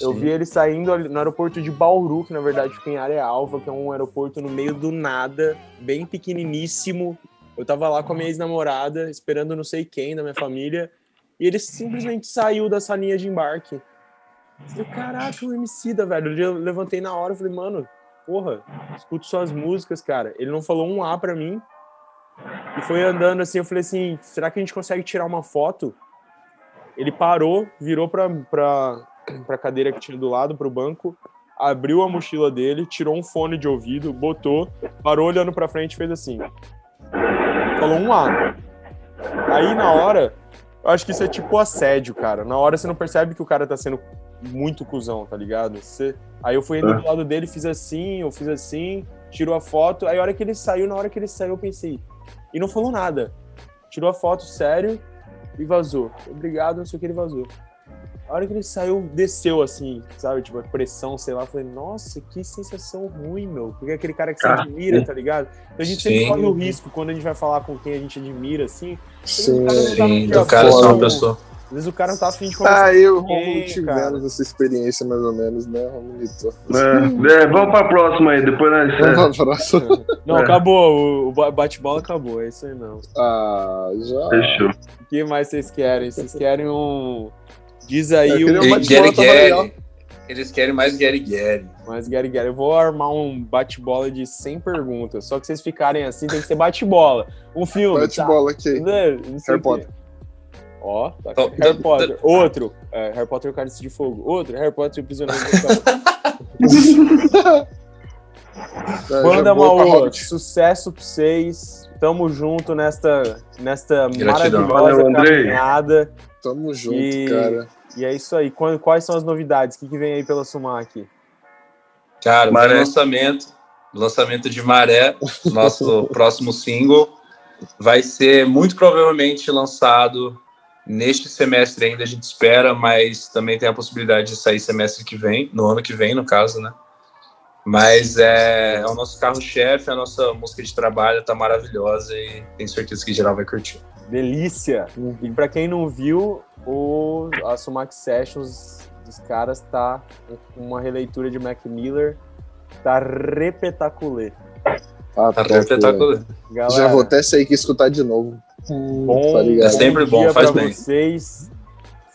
Eu vi ele saindo no aeroporto de Bauru, que na verdade fica em Arealva, que é um aeroporto no meio do nada, bem pequeniníssimo. Eu tava lá com a minha ex-namorada, esperando não sei quem da minha família, e ele simplesmente saiu da salinha de embarque. Eu falei, caraca, o Emicida, velho. Eu levantei na hora e falei, mano, porra, escuto suas músicas, cara. Ele não falou um A pra mim. E foi andando assim, eu falei assim, será que a gente consegue tirar uma foto? Ele parou, virou pra, pra, pra cadeira que tinha do lado, pro banco, abriu a mochila dele, tirou um fone de ouvido, botou, parou olhando pra frente e fez assim. Falou um A. Aí na hora, eu acho que isso é tipo assédio, cara. Na hora você não percebe que o cara tá sendo muito cuzão, tá ligado? Você... Aí eu fui indo do lado dele, fiz assim, eu fiz assim, tirou a foto. Aí a hora que ele saiu, na hora que ele saiu, eu pensei. E não falou nada. Tirou a foto sério e vazou. Obrigado, não sei o que ele vazou. A hora que ele saiu, desceu assim, sabe? Tipo, a pressão, sei lá. Eu Falei, nossa, que sensação ruim, meu. Porque é aquele cara que você Ah, admira, tá ligado? Então a gente sempre Sim. corre o risco quando a gente vai falar com quem a gente admira, assim. Sim. Sim, Tá do cara ser uma pessoa. Às vezes o cara não tá afim de conversar Ah, eu e o com ninguém, Romulo cara. tivemos essa experiência mais ou menos, né, Romulito? É, é, vamos pra próxima aí, depois nós. é. Vamos pra próxima. Não, É. acabou. o- O ba- bate-bola acabou. É isso aí, não. Ah, já. Fechou. O que mais vocês querem? Vocês querem um. Diz aí um. bate-bola Gary. Gary. Eles querem mais Gary Gary. Mas, Gary Gary, eu vou armar um bate-bola de 100 perguntas. Só que vocês ficarem assim, tem que ser bate-bola. Um filme. Bate-bola. Tá? Né? Não sei Harry o. Potter. Ó, tá Então, Harry então, Potter. Outro. é, Harry Potter e o Cálice de Fogo. Outro. Harry Potter e o Prisioneiro do. É, Banda Hobbit. sucesso pra vocês. Tamo junto nesta, nesta Gratidão. maravilhosa Valeu, caminhada. Tamo junto, E- cara. E é isso aí. Qu- Quais são as novidades? O que, que vem aí pela Sumac? Cara, Maré. Maré. lançamento, lançamento de Maré, nosso próximo single, vai ser muito provavelmente lançado neste semestre ainda, a gente espera, mas também tem a possibilidade de sair semestre que vem, no ano que vem, no caso, né? Mas é, é o nosso carro-chefe, a nossa música de trabalho tá maravilhosa e tenho certeza que geral vai curtir. Delícia! E pra quem não viu, o, a Sumac Sessions dos caras tá com uma releitura de Mac Miller. Tá repetaculê. Ah, Tá top, velho. espetacular. Galera, Já vou até sair aqui escutar de novo. bom, tá? É sempre bom, dia faz bem. vocês.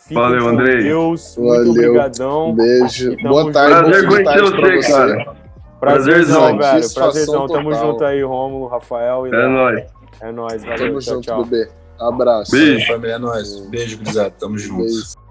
Fiquem Valeu, Andrei. Deus. Valeu. Muito obrigadão. Beijo. Tamo Boa junto. tarde, bom de conhecer tarde pra você, cara. Prazerzão, Prazerzão. velho. Prazerzão. Tamo total. junto aí, Rômulo, Rafael e É nóis. É nóis. Valeu. Tamo tchau, junto, tchau. bebê. Abraço. Beijo. Família, é nóis. Beijo, gurizada. Tamo junto. Beijo.